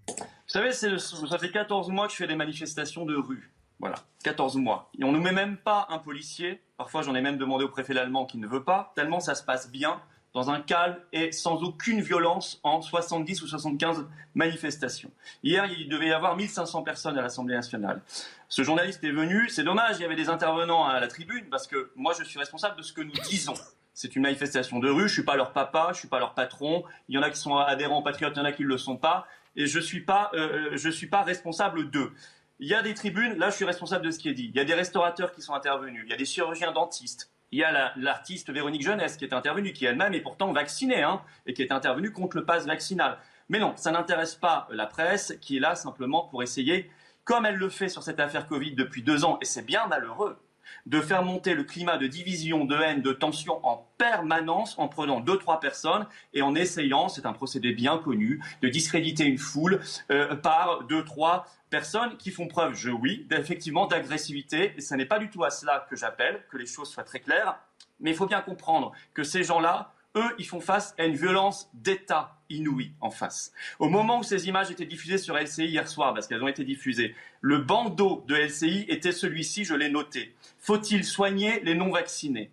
Vous savez, ça fait 14 mois que je fais des manifestations de rue. Voilà, 14 mois. Et on ne met même pas un policier. Parfois, j'en ai même demandé au préfet allemand qui ne veut pas, tellement ça se passe bien, dans un calme et sans aucune violence en 70 ou 75 manifestations. Hier, il devait y avoir 1500 personnes à l'Assemblée nationale. Ce journaliste est venu. C'est dommage, il y avait des intervenants à la tribune, parce que moi, je suis responsable de ce que nous disons. C'est une manifestation de rue. Je suis pas leur papa, je suis pas leur patron. Il y en a qui sont adhérents aux patriotes, il y en a qui ne le sont pas. Et je suis pas, euh, je suis pas responsable d'eux. Il y a des tribunes, là je suis responsable de ce qui est dit. Il y a des restaurateurs qui sont intervenus, il y a des chirurgiens dentistes, il y a l'artiste Véronique Jeunesse qui est intervenue, qui elle-même est pourtant vaccinée, hein, et qui est intervenue contre le pass vaccinal. Mais non, ça n'intéresse pas la presse, qui est là simplement pour essayer, comme elle le fait sur cette affaire Covid depuis deux ans, et c'est bien malheureux, de faire monter le climat de division, de haine, de tension en permanence en prenant deux, trois personnes et en essayant, c'est un procédé bien connu, de discréditer une foule euh, par deux, trois personnes qui font preuve, je oui, effectivement d'agressivité. Et ce n'est pas du tout à cela que j'appelle, que les choses soient très claires. Mais il faut bien comprendre que ces gens-là, eux, ils font face à une violence d'État inouïe en face. Au moment où ces images étaient diffusées sur LCI hier soir, parce qu'elles ont été diffusées, le bandeau de LCI était celui-ci, je l'ai noté. Faut-il soigner les non-vaccinés?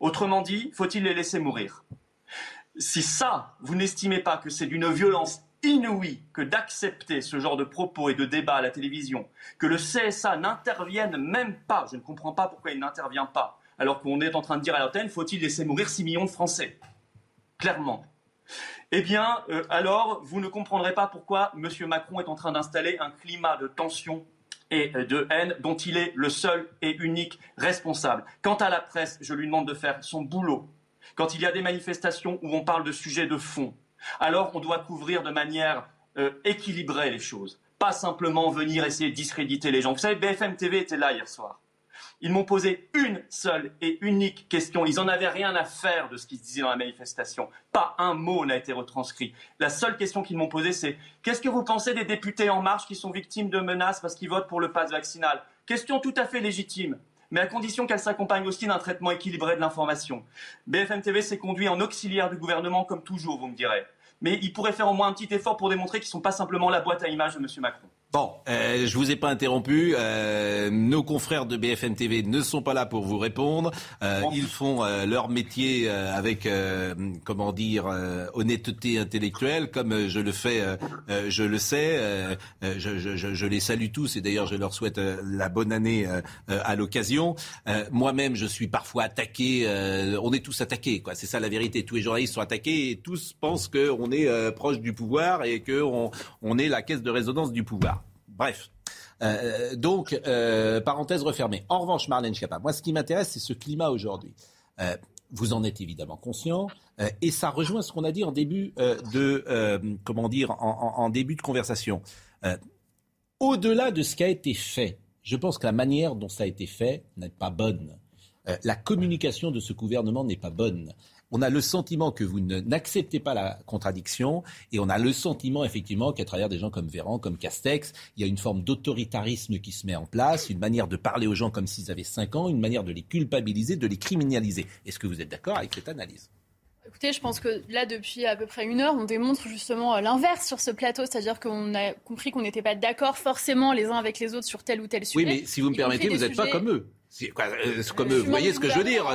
Autrement dit, faut-il les laisser mourir? Si ça, vous n'estimez pas que c'est d'une violence inouïe que d'accepter ce genre de propos et de débats à la télévision, que le CSA n'intervienne même pas, je ne comprends pas pourquoi il n'intervient pas, alors qu'on est en train de dire à l'antenne, faut-il laisser mourir 6 millions de Français? Clairement. Eh bien, euh, alors, vous ne comprendrez pas pourquoi M. Macron est en train d'installer un climat de tension et euh, de haine dont il est le seul et unique responsable. Quant à la presse, je lui demande de faire son boulot. Quand il y a des manifestations où on parle de sujets de fond, alors on doit couvrir de manière euh, équilibrée les choses. Pas simplement venir essayer de discréditer les gens. Vous savez, BFM TV était là hier soir. Ils m'ont posé une seule et unique question. Ils n'en avaient rien à faire de ce qui se disait dans la manifestation. Pas un mot n'a été retranscrit. La seule question qu'ils m'ont posée, c'est qu'est-ce que vous pensez des députés En Marche qui sont victimes de menaces parce qu'ils votent pour le pass vaccinal? Question tout à fait légitime mais à condition qu'elle s'accompagne aussi d'un traitement équilibré de l'information. BFM TV s'est conduit en auxiliaire du gouvernement, comme toujours, vous me direz. Mais il pourrait faire au moins un petit effort pour démontrer qu'ils ne sont pas simplement la boîte à images de M. Macron. Bon, euh, je vous ai pas interrompu. Euh, nos confrères de BFM TV ne sont pas là pour vous répondre. Euh, ils font euh, leur métier euh, avec, comment dire, honnêteté intellectuelle, comme je le fais, je le sais. Je, je, je, je, les salue tous et d'ailleurs je leur souhaite la bonne année à l'occasion. Moi-même, je suis parfois attaqué. on est tous attaqués, quoi. C'est ça la vérité. Tous les journalistes sont attaqués et tous pensent qu'on est proche du pouvoir et qu'on on est la caisse de résonance du pouvoir. Bref. Euh, donc, euh, parenthèse refermée. En revanche, Marlène Schiappa, moi, ce qui m'intéresse, c'est ce climat aujourd'hui. Euh, vous en êtes évidemment conscient, et ça rejoint ce qu'on a dit en début de, comment dire, en, début de conversation. Au-delà de ce qui a été fait, je pense que la manière dont ça a été fait n'est pas bonne. la communication de ce gouvernement n'est pas bonne on a le sentiment que vous n'acceptez pas la contradiction et on a le sentiment effectivement qu'à travers des gens comme Véran, comme Castex, il y a une forme d'autoritarisme qui se met en place, une manière de parler aux gens comme s'ils avaient 5 ans, une manière de les culpabiliser, de les criminaliser. Est-ce que vous êtes d'accord avec cette analyse? Écoutez, je pense que là, depuis à peu près une heure, on démontre justement l'inverse sur ce plateau, c'est-à-dire qu'on a compris qu'on n'était pas d'accord forcément les uns avec les autres sur tel ou tel sujet. Oui, mais si vous me permettez, vous n'êtes pas comme eux. Euh, comme vous voyez ce que je veux dire.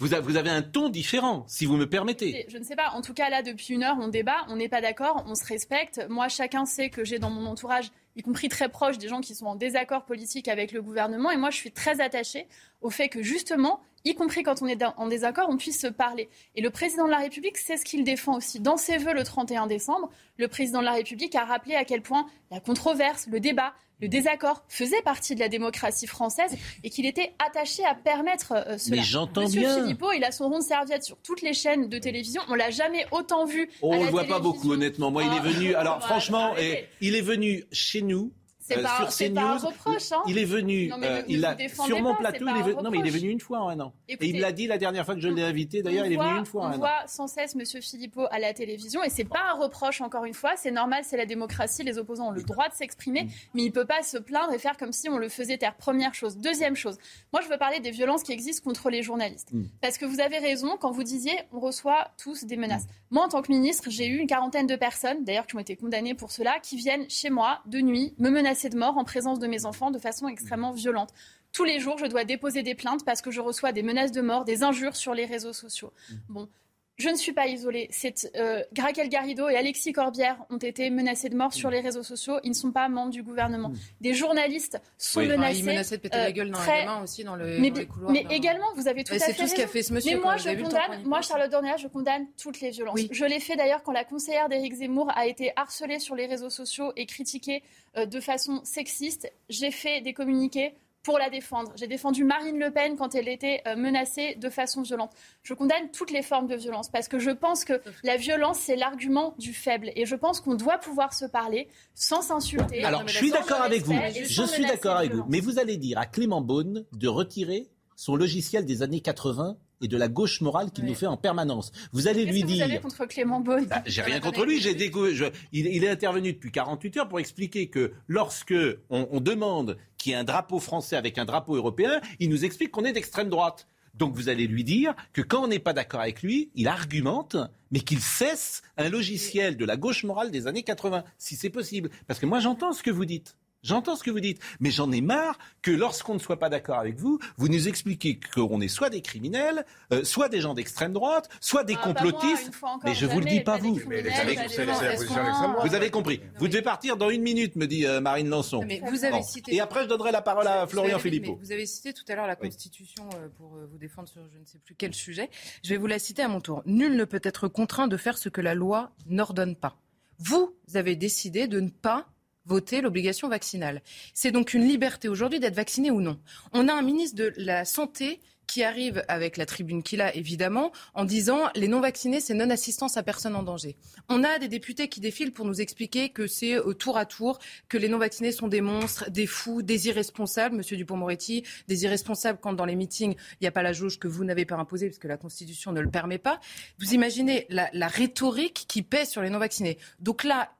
vous, avez un ton différent, si vous me permettez. Je ne sais pas. En tout cas, là, depuis une heure, on débat, on n'est pas d'accord, on se respecte. Moi, chacun sait que j'ai dans mon entourage, y compris très proche, des gens qui sont en désaccord politique avec le gouvernement. Et moi, je suis très attachée au fait que, justement, y compris quand on est en désaccord, on puisse se parler. Et le président de la République, c'est ce qu'il défend aussi. Dans ses vœux le 31 décembre, le président de la République a rappelé à quel point la controverse, le débat, le désaccord faisait partie de la démocratie française et qu'il était attaché à permettre euh, cela. Mais j'entends Monsieur bien. Philippot, il a son rond de serviette sur toutes les chaînes de télévision. On l'a jamais autant vu. on ne le voit pas beaucoup, honnêtement. Moi, il est venu. Alors, franchement, il est venu chez nous c'est euh, pas, sur CNews. un reproche. Hein. Il est venu, euh, il a, sur mon plateau, il est venu, non mais il est venu une fois en un an. et il l'a dit la dernière fois que je l'ai invité, d'ailleurs il est venu une fois en un an. On voit sans cesse M. Philippot à la télévision et c'est pas un reproche encore une fois, c'est normal, c'est la démocratie, les opposants ont le droit de s'exprimer, mm. mais il peut pas se plaindre et faire comme si on le faisait taire. Première chose. Deuxième chose, moi je veux parler des violences qui existent contre les journalistes. Mm. Parce que vous avez raison quand vous disiez on reçoit tous des menaces. Mm. Moi en tant que ministre, j'ai eu une quarantaine de personnes, d'ailleurs qui ont été condamnées pour cela, qui viennent chez moi de nuit me menacer de mort en présence de mes enfants de façon extrêmement violente. Tous les jours, je dois déposer des plaintes parce que je reçois des menaces de mort, des injures sur les réseaux sociaux. Bon, je ne suis pas isolée. C'est euh, Raquel Garrido et Alexis Corbière ont été menacés de mort sur les réseaux sociaux. Ils ne sont pas membres du gouvernement. Des journalistes sont Oui. menacés. Ah, ils menaçaient de péter la gueule dans très- les mains aussi dans le- mais, dans les couloirs mais d'un- également, vous avez tout Ouais, à c'est fait tout ce qu'a fait ce monsieur, Mais moi, je condamne, moi, Charlotte Dornéa, je condamne toutes les violences. Je l'ai fait d'ailleurs quand la conseillère d'Éric Zemmour a été harcelée sur les réseaux sociaux et critiquée euh, de façon sexiste. J'ai fait des communiqués pour la défendre. J'ai défendu Marine Le Pen quand elle était euh, menacée de façon violente. Je condamne toutes les formes de violence parce que je pense que la violence, c'est l'argument du faible. Et je pense qu'on doit pouvoir se parler sans s'insulter. Alors, je suis d'accord avec vous. Je suis d'accord avec vous. Mais vous allez dire à Clément Beaune de retirer son logiciel des années 80 et de la gauche morale qu'il nous fait en permanence. Vous allez lui que vous avez dire. contre Clément Beaune Bah, J'ai rien contre lui. J'ai découvert. je- il, il est intervenu depuis 48 heures pour expliquer que lorsque on, on demande qu'il y ait un drapeau français avec un drapeau européen, il nous explique qu'on est d'extrême droite. Donc vous allez lui dire que quand on n'est pas d'accord avec lui, il argumente, mais qu'il cesse un logiciel de la gauche morale des années 80, si c'est possible. Parce que moi j'entends ce que vous dites. J'entends ce que vous dites, mais j'en ai marre que lorsqu'on ne soit pas d'accord avec vous, vous nous expliquez qu'on est soit des criminels, euh, soit des gens d'extrême droite, soit des Ah, moi, complotistes. mais je vous le dis pas vous. Mais les. Vous avez compris. Vous devez partir dans une minute, me dit euh, Marine Lançon. Mais vous avez Bon. cité- Et après, je donnerai la parole à Florian Philippot. Vous avez cité tout à l'heure la Constitution euh, pour vous défendre sur je ne sais plus quel sujet. Je vais vous la citer à mon tour. Nul ne peut être contraint de faire ce que la loi n'ordonne pas. Vous avez décidé de ne pas voter l'obligation vaccinale. C'est donc une liberté aujourd'hui d'être vacciné ou non. On a un ministre de la Santé qui arrive avec la tribune qu'il a, évidemment, en disant les non-vaccinés, c'est non-assistance à personne en danger. On a des députés qui défilent pour nous expliquer que c'est au tour à tour, que les non-vaccinés sont des monstres, des fous, des irresponsables, monsieur Dupont-Moretti, des irresponsables quand dans les meetings, il n'y a pas la jauge que vous n'avez pas imposée, parce que la Constitution ne le permet pas. Vous imaginez la, rhétorique qui pèse sur les non-vaccinés. Donc là,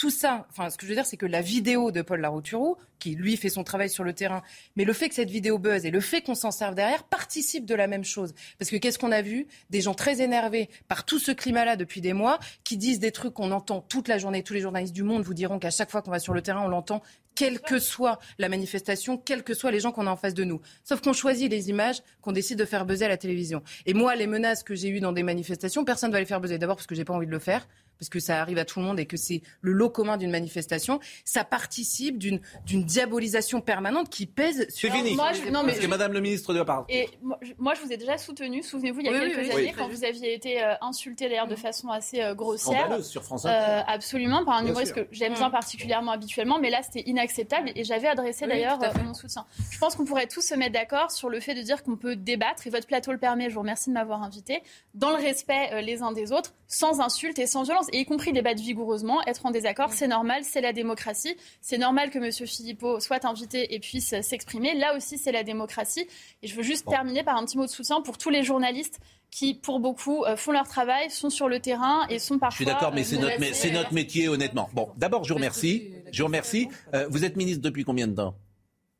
tout ça, enfin, ce que je veux dire, c'est que la vidéo de Paul Larouturou, qui lui fait son travail sur le terrain, mais le fait que cette vidéo buzz et le fait qu'on s'en serve derrière participe de la même chose. Parce que qu'est-ce qu'on a vu? Des gens très énervés par tout ce climat-là depuis des mois, qui disent des trucs qu'on entend toute la journée. Tous les journalistes du monde vous diront qu'à chaque fois qu'on va sur le terrain, on l'entend, quelle que soit la manifestation, quels que soient les gens qu'on a en face de nous. Sauf qu'on choisit les images qu'on décide de faire buzzer à la télévision. Et moi, les menaces que j'ai eues dans des manifestations, personne ne va les faire buzzer. D'abord parce que j'ai pas envie de le faire parce que ça arrive à tout le monde et que c'est le lot commun d'une manifestation, ça participe d'une diabolisation permanente qui pèse sur C'est fini. moi, je- non, mais- Parce que Madame le ministre doit parler. Et moi je, moi, je vous ai déjà soutenu, souvenez-vous, il y a Oui, quelques oui, années, oui. quand vous aviez été euh, insulté d'ailleurs de façon assez euh, grossière. Scandaleuse sur France Euh, absolument, par un humoriste que j'aime bien particulièrement habituellement, mais là c'était inacceptable et j'avais adressé Oui, d'ailleurs euh, mon soutien. Je pense qu'on pourrait tous se mettre d'accord sur le fait de dire qu'on peut débattre, et votre plateau le permet, je vous remercie de m'avoir invité, dans le respect euh, les uns des autres, sans insultes et sans violence, et y compris débattre vigoureusement, être en désaccord, c'est normal, c'est la démocratie, c'est normal que M. Philippot soit invité et puisse s'exprimer, là aussi c'est la démocratie, et je veux juste terminer par un petit mot de soutien pour tous les journalistes qui, pour beaucoup, euh, font leur travail, sont sur le terrain et sont parfois... Je suis d'accord, mais euh, c'est notre, métier, honnêtement. Bon, d'abord, je vous remercie. Je vous remercie. Euh, vous êtes ministre depuis combien de temps?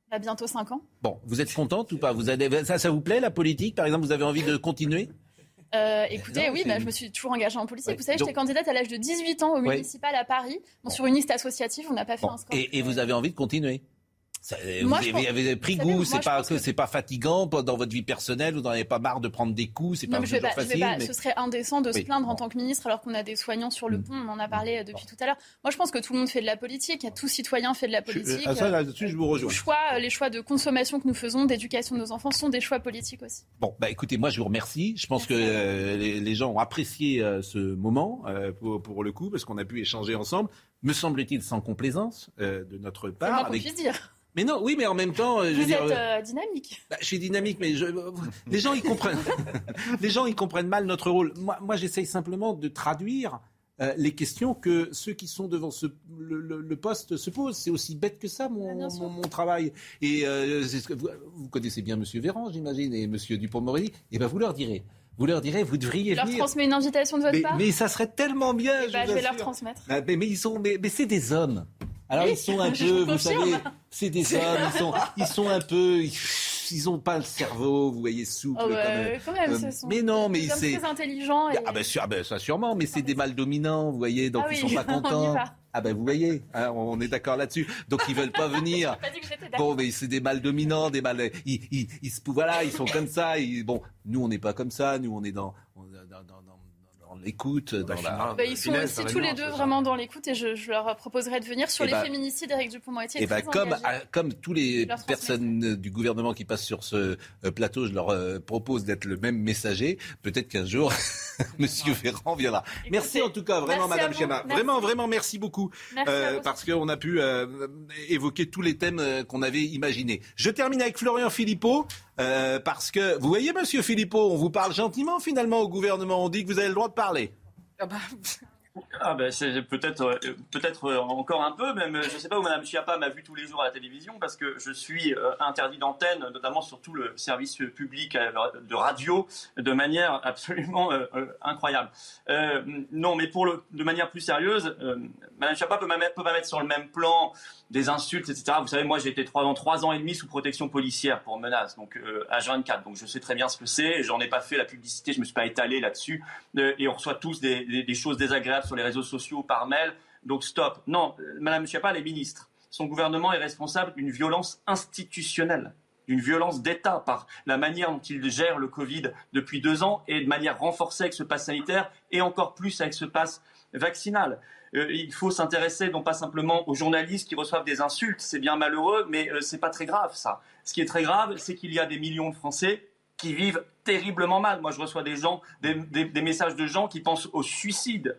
Il y a bientôt 5 ans. Bon, vous êtes contente ou pas? Vous avez, ça, ça vous plaît, la politique? Par exemple, vous avez envie de continuer? Euh, écoutez, Non, oui, bah, je me suis toujours engagée en politique. Vous savez, Donc- j'étais candidate à l'âge de 18 ans au municipal à Paris. Bon, Sur une liste associative, on n'a pas fait Bon, un score. et, et vous avez envie de continuer? Ça, Moi, vous je avez, pense- avez pris vous goût, c'est je pas pense que que- c'est pas fatigant dans votre vie personnelle, vous n'en avez pas marre de prendre des coups, c'est pas je toujours pas, je facile. pas- mais- ce serait indécent de se plaindre en tant que ministre alors qu'on a des soignants sur le Mm. pont. On en a parlé euh, depuis tout à l'heure. Moi, je pense que tout le monde fait de la politique. Tout citoyen fait de la Je- politique. ah, ça, là-dessus, je vous rejoins. Les choix, euh, les choix de consommation que nous faisons, d'éducation de nos enfants, sont des choix politiques aussi. Bon, bah écoutez, moi je vous remercie. Je pense que euh, les, les gens ont apprécié euh, ce moment euh, pour, pour le coup, parce qu'on a pu échanger ensemble. Me semble-t-il sans complaisance euh, de notre C'est part. qu'on avec- puisse dire. Mais non, oui, mais en même temps, euh, je Vous dire, êtes euh, euh, dynamique. bah, je suis dynamique, mais je, les gens ils comprennent. les gens ils comprennent mal notre rôle. Moi, moi j'essaye simplement de traduire. euh, les questions que ceux qui sont devant ce, le, le- le poste se posent. C'est aussi bête que ça, mon, mon, mon travail. Et euh, vous, vous connaissez bien Monsieur Véran, j'imagine, et Monsieur Dupont-Moretti. Et ben vous leur direz. Vous leur direz, vous devriez Je leur venir. transmets une invitation de votre Mais, part. mais ça serait tellement bien. Eh ben, je vais leur transmettre. Ah, mais, mais ils sont, mais, mais c'est des hommes. Alors Oui, ils sont un peu, vous savez, c'est des hommes. Ils sont, ils sont un peu, ils, ils ont pas le cerveau, vous voyez, souple. Oh, ouais, quand même, euh, sont mais non, mais c'est. très intelligents. Et... Ah ben, sûr, ah ben, ça sûrement, mais c'est des mal dominants, vous voyez, donc Ah ils oui, sont pas contents. Ah ben vous voyez, hein, on est d'accord là-dessus. Donc ils veulent pas venir. Pas dit que j'étais d'accord. Bon, mais c'est des mâles dominants, des mâles. Ils, ils, ils voilà, ils sont comme ça. ils- bon, nous on n'est pas comme ça. Nous on est dans, on est dans, dans- dans- dans l'écoute, dans la. Bah, ils sont aussi tous les deux vraiment dans l'écoute et je, je leur proposerai de venir sur Eh les ben- féminicides. Eric Dupond-Moretti est Et ben très comme, à- comme tous les personnes euh, du gouvernement qui passent sur ce euh, plateau, je leur euh, propose d'être le même messager. Peut-être qu'un jour, Monsieur Véran viendra. merci en tout cas, vraiment, Madame. Merci. Vraiment, vraiment, merci beaucoup. Merci vous. parce qu'on a pu euh, évoquer tous les thèmes euh, qu'on avait imaginés. Je termine avec Florian Philippot. Euh, parce que, vous voyez, Monsieur Philippot, on vous parle gentiment finalement au gouvernement. On dit que vous avez le droit de parler. Ah ben c'est peut-être euh, peut-être euh, encore un peu même je sais pas où Madame Chiappa m'a vu tous les jours à la télévision parce que je suis euh, interdit d'antenne notamment sur tout le service public euh, de radio de manière absolument euh, euh, incroyable. Euh, non mais pour le de manière plus sérieuse euh, Madame Chiappa peut, peut pas mettre sur le même plan des insultes etc. Vous savez moi j'ai été trois ans trois ans et demi sous protection policière pour menace donc euh, H24 donc je sais très bien ce que c'est j'en ai pas fait la publicité je me suis pas étalé là-dessus Euh, et on reçoit tous des choses désagréables sur les réseaux sociaux par mail. Donc stop. Non, euh, Madame Schiappa, elle est ministre. Son gouvernement est responsable d'une violence institutionnelle, d'une violence d'État par la manière dont il gère le Covid depuis deux ans et de manière renforcée avec ce pass sanitaire et encore plus avec ce pass vaccinal. Euh, il faut s'intéresser non pas simplement aux journalistes qui reçoivent des insultes, c'est bien malheureux, mais euh, c'est pas très grave ça. Ce qui est très grave, c'est qu'il y a des millions de Français qui vivent terriblement mal. Moi, je reçois des gens, des, messages de gens qui pensent au suicide,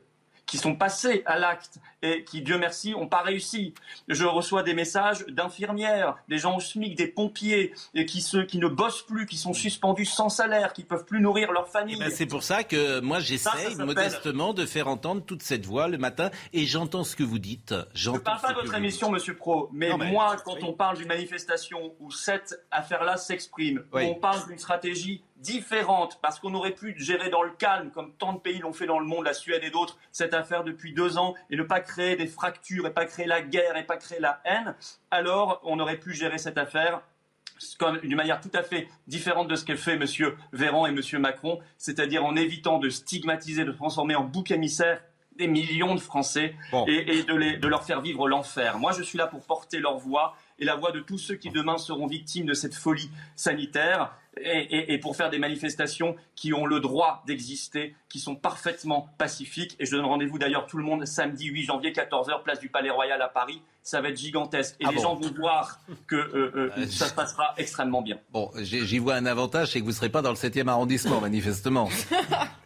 qui sont passés à l'acte et qui, Dieu merci, n'ont pas réussi. Je reçois des messages d'infirmières, des gens au SMIC, des pompiers, et qui, se, qui ne bossent plus, qui sont suspendus sans salaire, qui peuvent plus nourrir leur famille. Ben, c'est pour ça que moi j'essaye modestement de faire entendre toute cette voix le matin et j'entends ce que vous dites. Je ne parle pas de votre émission, dites. Monsieur Pro, mais, Non, moi, quand on parle d'une manifestation où cette affaire-là s'exprime, Oui. on parle d'une stratégie différente, parce qu'on aurait pu gérer dans le calme, comme tant de pays l'ont fait dans le monde, la Suède et d'autres, cette affaire depuis deux ans, et ne pas créer des fractures, et pas créer la guerre, et pas créer la haine, alors on aurait pu gérer cette affaire d'une manière tout à fait différente de ce que fait Monsieur Véran et Monsieur Macron, c'est-à-dire en évitant de stigmatiser, de transformer en bouc émissaire des millions de Français et, et de, les- de leur faire vivre l'enfer. Moi, je suis là pour porter leur voix et la voix de tous ceux qui demain seront victimes de cette folie sanitaire et, et- et pour faire des manifestations qui ont le droit d'exister, qui sont parfaitement pacifiques. Et je donne rendez-vous d'ailleurs tout le monde samedi 8 janvier 14h, place du Palais Royal à Paris. Ça va être gigantesque et Ah les bon gens vont voir que euh, euh, ça se passera extrêmement bien. Bon, j'y vois un avantage, c'est que vous ne serez pas dans le 7e arrondissement, manifestement.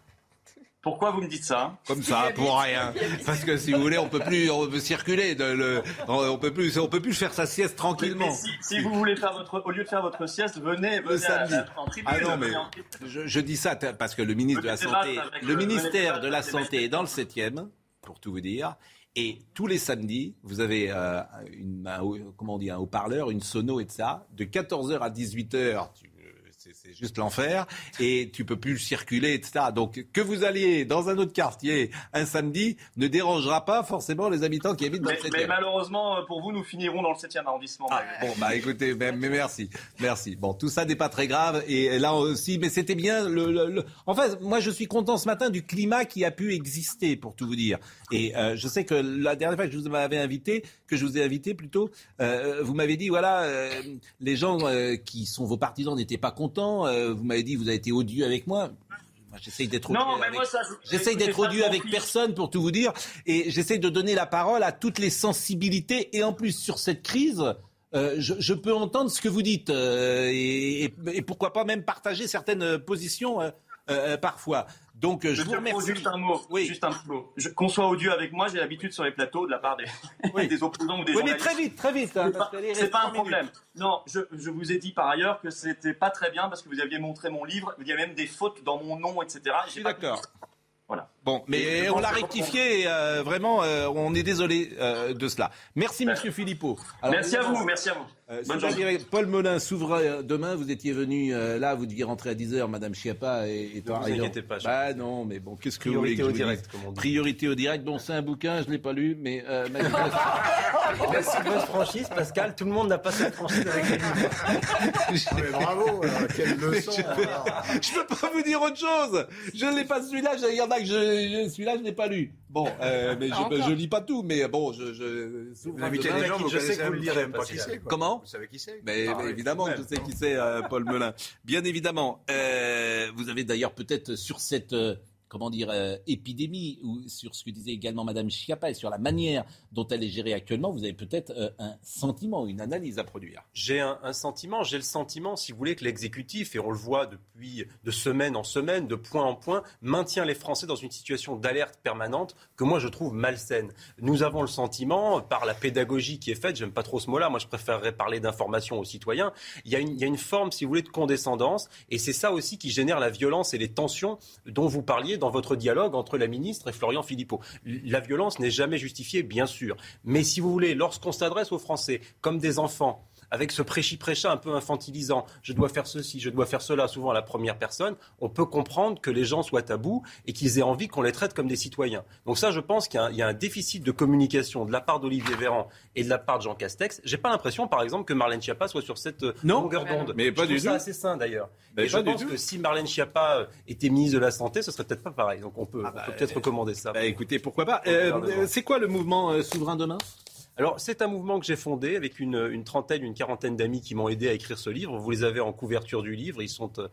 Pourquoi vous me dites ça? Comme ça, pour rien. Parce que si vous voulez, on peut plus on peut circuler. De, le, on peut plus, on peut plus faire sa sieste tranquillement. Si, si vous voulez faire votre, au lieu de faire votre sieste, venez, venez Le samedi. à- en tribune. Ah non, mais je, je dis ça parce que le ministre de la Santé, ministère de la Santé est dans le 7e, pour tout vous dire. Et tous les samedis, vous avez euh, une, un, comment on dit, un haut-parleur, une sono et de ça. De 14h à 18h, tu- c'est juste l'enfer. Et tu peux plus circuler, etc. Donc, que vous alliez dans un autre quartier un samedi ne dérangera pas forcément les habitants qui habitent dans Mais, le 7e. mais malheureusement, euh, pour vous, nous finirons dans le 7e arrondissement. Ah, bon, bah écoutez, mais, mais merci, merci. Bon, tout ça n'est pas très grave. Et là aussi, mais c'était bien. Le, le- le- En fait, moi, je suis content ce matin du climat qui a pu exister, pour tout vous dire. Et euh, je sais que la dernière fois que je vous avais invité, que je vous ai invité plutôt, euh, vous m'avez dit voilà, euh, les gens qui sont vos partisans n'étaient pas contents. Euh, vous m'avez dit vous avez été odieux avec moi. J'essaye d'être Non, odieux mais avec- moi, ça, je- J'essaye écoutez, d'être odieux avec personne pour tout vous dire, et j'essaye de donner la parole à toutes les sensibilités. Et en plus, sur cette crise, euh, je, je peux entendre ce que vous dites, euh, et, et- et pourquoi pas même partager certaines positions euh, parfois. Donc, euh, je vous remercie. juste un mot. Juste un mot. Qu'on soit odieux avec moi, j'ai l'habitude sur les plateaux de la part des, des opposants ou des Oui, mais très vite, très vite. hein, C'est pas, un problème. Non, je, je vous ai dit par ailleurs que c'était pas très bien parce que vous aviez montré mon livre, il y a même des fautes dans mon nom, etc. Je suis d'accord. Voilà. Bon, mais on l'a rectifié, et, euh, vraiment, euh, on est désolé euh, de cela. Merci, Monsieur Philippot. Alors, Merci à vous, merci à vous. Euh, Bonne journée. Paul Molin s'ouvre demain. Vous étiez venu euh, là, vous deviez rentrer à 10h, Madame Chiappa et, et toi. vous inquiétez pas, je- Bah non, mais bon, qu'est-ce que vous Priorité voulez que au je vous direct, dise comme on dit. Priorité au direct. Bon, c'est un bouquin, je l'ai pas lu, mais euh, Merci de votre franchise, Pascal. Tout le monde n'a pas cette franchise avec les livres. bravo, quelle Mais je, je peux pas vous dire autre chose. Je l'ai pas celui-là. Il y en a que je, je- celui-là, je n'ai pas lu. Bon, euh, mais je, je lis pas tout, mais bon, je. je Vous invitez des gens, vous je sais que vous le lirez, savez pas qui c'est. Comment Vous savez qui c'est mais, Ah, mais évidemment, je sais qui c'est, euh, Paul Melun. Bien évidemment. Euh, vous avez d'ailleurs peut-être sur cette, euh, comment dire, euh, épidémie, ou sur ce que disait également Madame Schiappa et sur la manière dont elle est gérée actuellement, vous avez peut-être euh, un sentiment, une analyse à produire. J'ai un, sentiment, j'ai le sentiment, si vous voulez, que l'exécutif, et on le voit depuis de semaine en semaine, de point en point, maintient les Français dans une situation d'alerte permanente que moi je trouve malsaine. Nous avons le sentiment, par la pédagogie qui est faite, j'aime pas trop ce mot-là, moi je préférerais parler d'information aux citoyens, il y, a une, forme, si vous voulez, de condescendance, et c'est ça aussi qui génère la violence et les tensions dont vous parliez votre dialogue entre la ministre et Florian Philippot. La violence n'est jamais justifiée, bien sûr, mais si vous voulez, lorsqu'on s'adresse aux Français comme des enfants, avec ce prêchi-prêcha un peu infantilisant, je dois faire ceci, je dois faire cela, souvent à la première personne, on peut comprendre que les gens soient à bout et qu'ils aient envie qu'on les traite comme des citoyens. Donc ça, je pense qu'il y a un- il y, a un déficit de communication de la part d'Olivier Véran et de la part de Jean Castex. J'ai pas l'impression, par exemple, que Marlène Schiappa soit sur cette euh, longueur d'onde. Mais pas je du ça tout. assez sain d'ailleurs. Mais et je pense tout. que si Marlène Schiappa euh, était ministre de la Santé, ce serait peut-être pas pareil. Donc on peut, on peut peut-être recommander ça. Bah, écoutez, pourquoi pas. Euh, euh, c'est quoi le mouvement euh, Souverain demain? Alors, c'est un mouvement que j'ai fondé avec une, trentaine, une quarantaine d'amis qui m'ont aidé à écrire ce livre. Vous les avez en couverture du livre. Ils sont euh,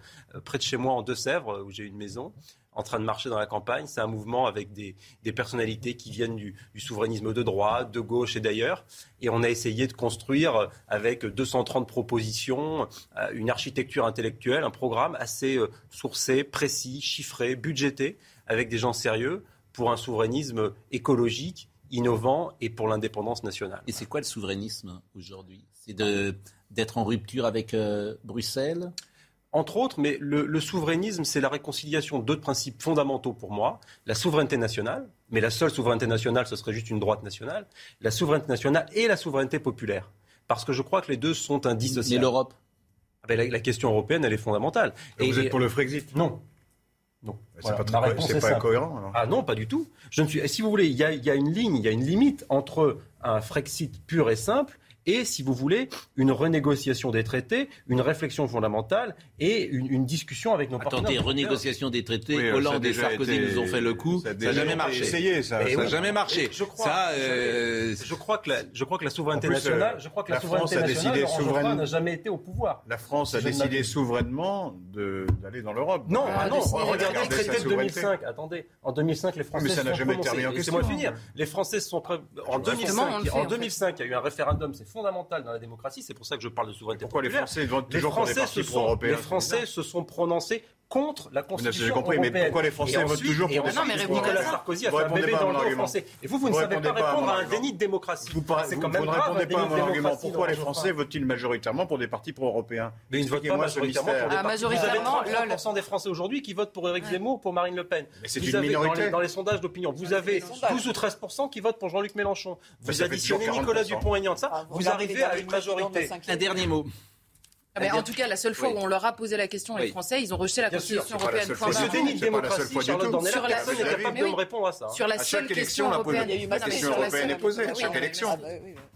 près de chez moi en Deux-Sèvres, où j'ai une maison, en train de marcher dans la campagne. C'est un mouvement avec des, personnalités qui viennent du, du souverainisme de droite, de gauche et d'ailleurs. Et on a essayé de construire, avec 230 propositions, euh, une architecture intellectuelle, un programme assez euh, sourcé, précis, chiffré, budgété, avec des gens sérieux pour un souverainisme écologique innovant et pour l'indépendance nationale. Et c'est quoi le souverainisme aujourd'hui? C'est de- d'être en rupture avec euh, Bruxelles? Entre autres, mais le, le souverainisme, c'est la réconciliation de deux principes fondamentaux pour moi. La souveraineté nationale, mais la seule souveraineté nationale, ce serait juste une droite nationale. La souveraineté nationale et la souveraineté populaire. Parce que je crois que les deux sont indissociables. Mais l'Europe? Ah ben, la, la question européenne, elle est fondamentale. vous êtes pour le Frexit? Non. Non. C'est Voilà, pas, très c'est est pas cohérent. alors. Ah non, pas du tout. Je ne suis. Si vous voulez, il y a, il y a une ligne, il y a une limite entre un Frexit pur et simple et, si vous voulez, une renégociation des traités, une réflexion fondamentale et une, une discussion avec nos Attendez, partenaires. renégociation des traités, Oui, Hollande et Sarkozy été- nous ont fait le coup, ça n'a jamais été marché. essayé, ça. ça Eh n'a oui. jamais marché. Je crois, ça, euh, je, crois que la, je crois que la souveraineté plus, nationale, euh, je crois que la la, souveraineté France a nationale, décidé souveraine- n'a jamais été au pouvoir. La France a décidé souverainement d'aller dans l'Europe. Non, ah non, regardez le traité de souveraineté. 2005. Attendez, en 2005, les Français mais ça n'a jamais prononcés. terminé en Laissez-moi question. finir. Les Français se sont en Justement, 2005. on le fait, en en fait. 2005, il y a eu un référendum, c'est fondamental dans la démocratie. C'est pour ça que je parle de souveraineté Pourquoi les. Français votent Les toujours pour les Français partis se sont, pro-européens les C'est Français bizarre. se sont prononcés contre la J'ai Constitution compris, mais pourquoi les Français votent toujours pour des Non, mais Nicolas. Sarkozy a Vous fait un répondez bébé pas à dans le dos. Français. Et vous, vous ne savez répondez pas répondre à un déni de démocratie. Vous, par- C'est vous- quand même vous ne répondez pas à mon argument. Pourquoi les Français votent-ils majoritairement pour des partis pro-européens? Mais ils ne votent pas majoritairement pour mystère. des Ah, partis. Vous avez majoritairement, 33% des Français aujourd'hui qui votent pour Éric Zemmour ou pour Marine Le Pen. Mais c'est Vous une avez, dans minorité. les, dans les sondages d'opinion, vous avez 12 ou 13% qui votent pour Jean-Luc Mélenchon. Vous additionnez Nicolas 40%. Dupont-Aignan de ça, Ah, vous regardez arrivez à une majorité. un dernier mot. Ah en tout cas, la seule fois Oui. où on leur a posé la question, les Oui. Français, ils ont rejeté la Bien Constitution c'est européenne. seule point fois Et du ce barre. tout. déni de C'est démocratie, seule fois du Charlotte. Dornelas, Sur la- personne n'est capable de me répondre à ça. Sur la À seule chaque question européenne, Il y a eu La question européenne est posée à chaque élection.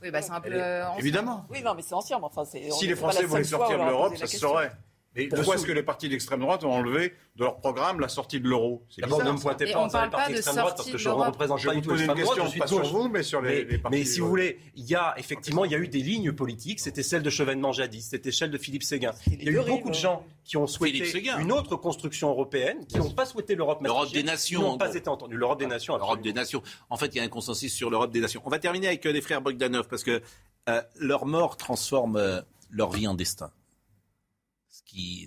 oui, bah, c'est un peu euh, ancien. Évidemment. Oui, non, mais c'est ancien. Enfin, c'est. Si les Français la voulaient sortir de l'Europe, ça se saurait. Mais Pourquoi est-ce que les partis d'extrême droite ont enlevé de leur programme la sortie de l'euro? C'est D'abord, ne me pointez pas parle les partis pas de d'extrême droite parce sortie que de je ne représente Je pas vais du vous tout poser une l'extrême droite, question, je suis pas sur vous, mais sur les, Mais, les partis. mais si vous voulez, il y a effectivement, il y a eu des lignes politiques. C'était celle de Chevènement jadis, c'était celle de Philippe Séguin. Il y a eu beaucoup de gens qui ont souhaité une autre construction européenne, qui n'ont pas souhaité l'Europe L'Europe des nations, n'ont pas été entendus. L'Europe des nations, L'Europe des nations. En fait, il y a un consensus sur l'Europe des nations. On va terminer avec euh, les frères Bogdanov parce que euh, leur mort transforme euh, leur vie en destin. Ce qui,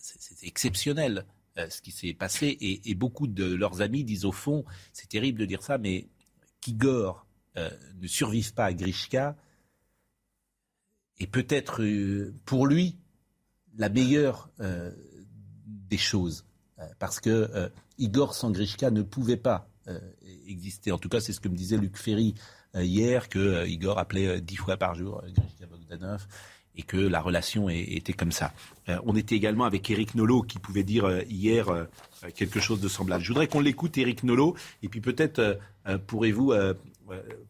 c'est exceptionnel euh, ce qui s'est passé et, beaucoup de leurs amis disent au fond, c'est terrible de dire ça, mais qu'Igor euh, ne survive pas à Grishka est peut-être euh, pour lui la meilleure des choses. Parce que Igor sans Grishka ne pouvait pas exister. En tout cas, c'est ce que me disait Luc Ferry hier, que Igor appelait dix fois par jour Grishka Bogdanov et que la relation était comme ça. Euh, on était également avec Eric Nolot qui pouvait dire euh, hier euh, quelque chose de semblable. Je voudrais qu'on l'écoute, Eric Nolot, et puis peut-être pourrez-vous,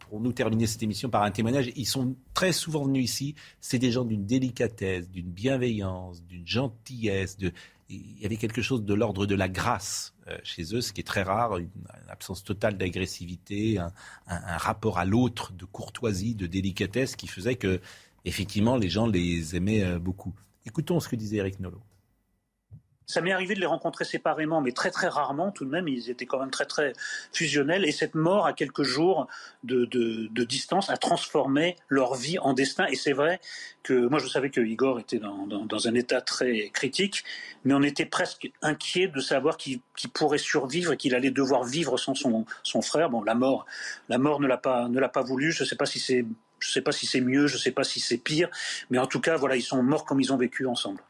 pour nous terminer cette émission par un témoignage. Ils sont très souvent venus ici. C'est des gens d'une délicatesse, d'une bienveillance, d'une gentillesse. Il y avait quelque chose de l'ordre de la grâce chez eux, ce qui est très rare, une, absence totale d'agressivité, un, rapport à l'autre de courtoisie, de délicatesse qui faisait que, effectivement, les gens les aimaient euh, beaucoup. Écoutons ce que disait Eric Nolot. Ça m'est arrivé de les rencontrer séparément, mais très très rarement tout de même. Ils étaient quand même très très fusionnels. Et cette mort à quelques jours de, distance a transformé leur vie en destin. Et c'est vrai que moi je savais que Igor était dans, dans, dans, un état très critique, mais on était presque inquiet de savoir qu'il pourrait survivre et qu'il allait devoir vivre sans son, son frère. Bon, la mort, la mort ne l'a pas ne l'a pas voulu. Je ne sais pas si c'est je sais pas si c'est mieux, je ne sais pas si c'est pire, mais en tout cas voilà, ils sont morts comme ils ont vécu ensemble.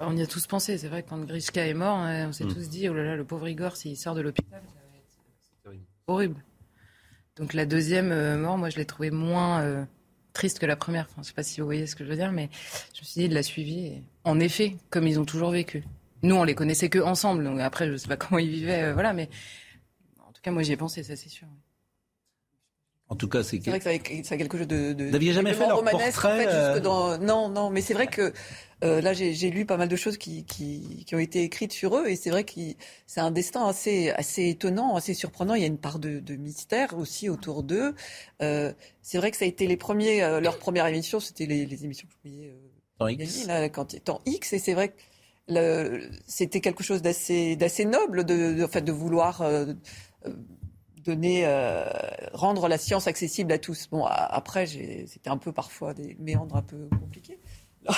On y a tous pensé, c'est vrai, quand Grishka est mort, on s'est mm. tous dit, oh là là, le pauvre Igor, s'il sort de l'hôpital, ça va être horrible. Donc la deuxième euh, mort, moi, je l'ai trouvé moins euh, triste que la première. Enfin, je ne sais pas si vous voyez ce que je veux dire, mais je me suis dit, il l'a suivi. En effet, comme ils ont toujours vécu. Nous, on les connaissait que ensemble, donc après, je ne sais pas comment ils vivaient, euh, voilà, mais en tout cas, moi, j'y ai pensé, ça, c'est sûr. En tout cas, c'est vrai que ça a, quelque chose de. de Vous n'aviez jamais fait leur portrait en fait, dans... Non, non, mais c'est vrai que euh, là, j'ai lu pas mal de choses qui, qui, qui, ont été écrites sur eux, et c'est vrai que c'est un destin assez, assez étonnant, assez surprenant. Il y a une part de, de mystère aussi autour d'eux. Euh, c'est vrai que ça a été les premiers, euh, leur première émission, c'était les, les, émissions que je euh, X. Là, quand, en X, et c'est vrai que c'était quelque chose d'assez, d'assez noble de, de, en fait, de vouloir euh, euh, rendre la science accessible à tous. Bon, après, c'était un peu parfois des méandres un peu compliqués.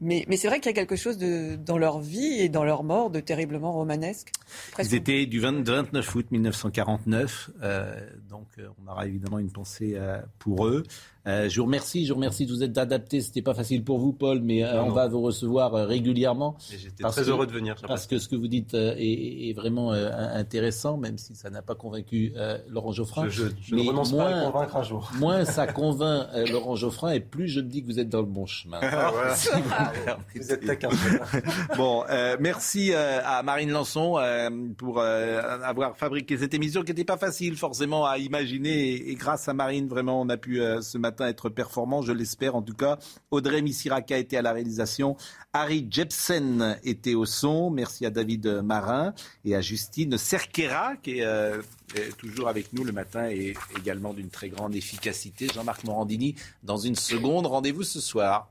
mais, c'est vrai qu'il y a quelque chose dans leur vie et dans leur mort de terriblement romanesque. Ils étaient du 29 août 1949, euh, donc euh, on aura évidemment une pensée pour eux. Euh, je vous remercie, je vous remercie de vous être adapté. C'était pas facile pour vous, Paul, mais euh, on va vous recevoir euh, régulièrement. J'étais très heureux de venir. Parce que ce que vous dites est, est, vraiment intéressant, même si ça n'a pas convaincu Laurent Geoffrin. Je, je, ne renonce moins, pas à convaincre un jour. Moins ça convainc Laurent Geoffrin, et plus je me dis que vous êtes dans le bon chemin. Ah, vous, êtes taquin. bon, merci à Marine Lançon pour avoir fabriqué cette émission qui n'était pas facile forcément à imaginer, et, et, grâce à Marine, vraiment, on a pu ce matin être performant, je l'espère en tout cas. Audrey Missiraka était à la réalisation, Harry Jepsen était au son. Merci à David Marin et à Justine Cerquera qui euh, est toujours avec nous le matin et également d'une très grande efficacité. Jean-Marc Morandini dans une seconde. Rendez-vous ce soir.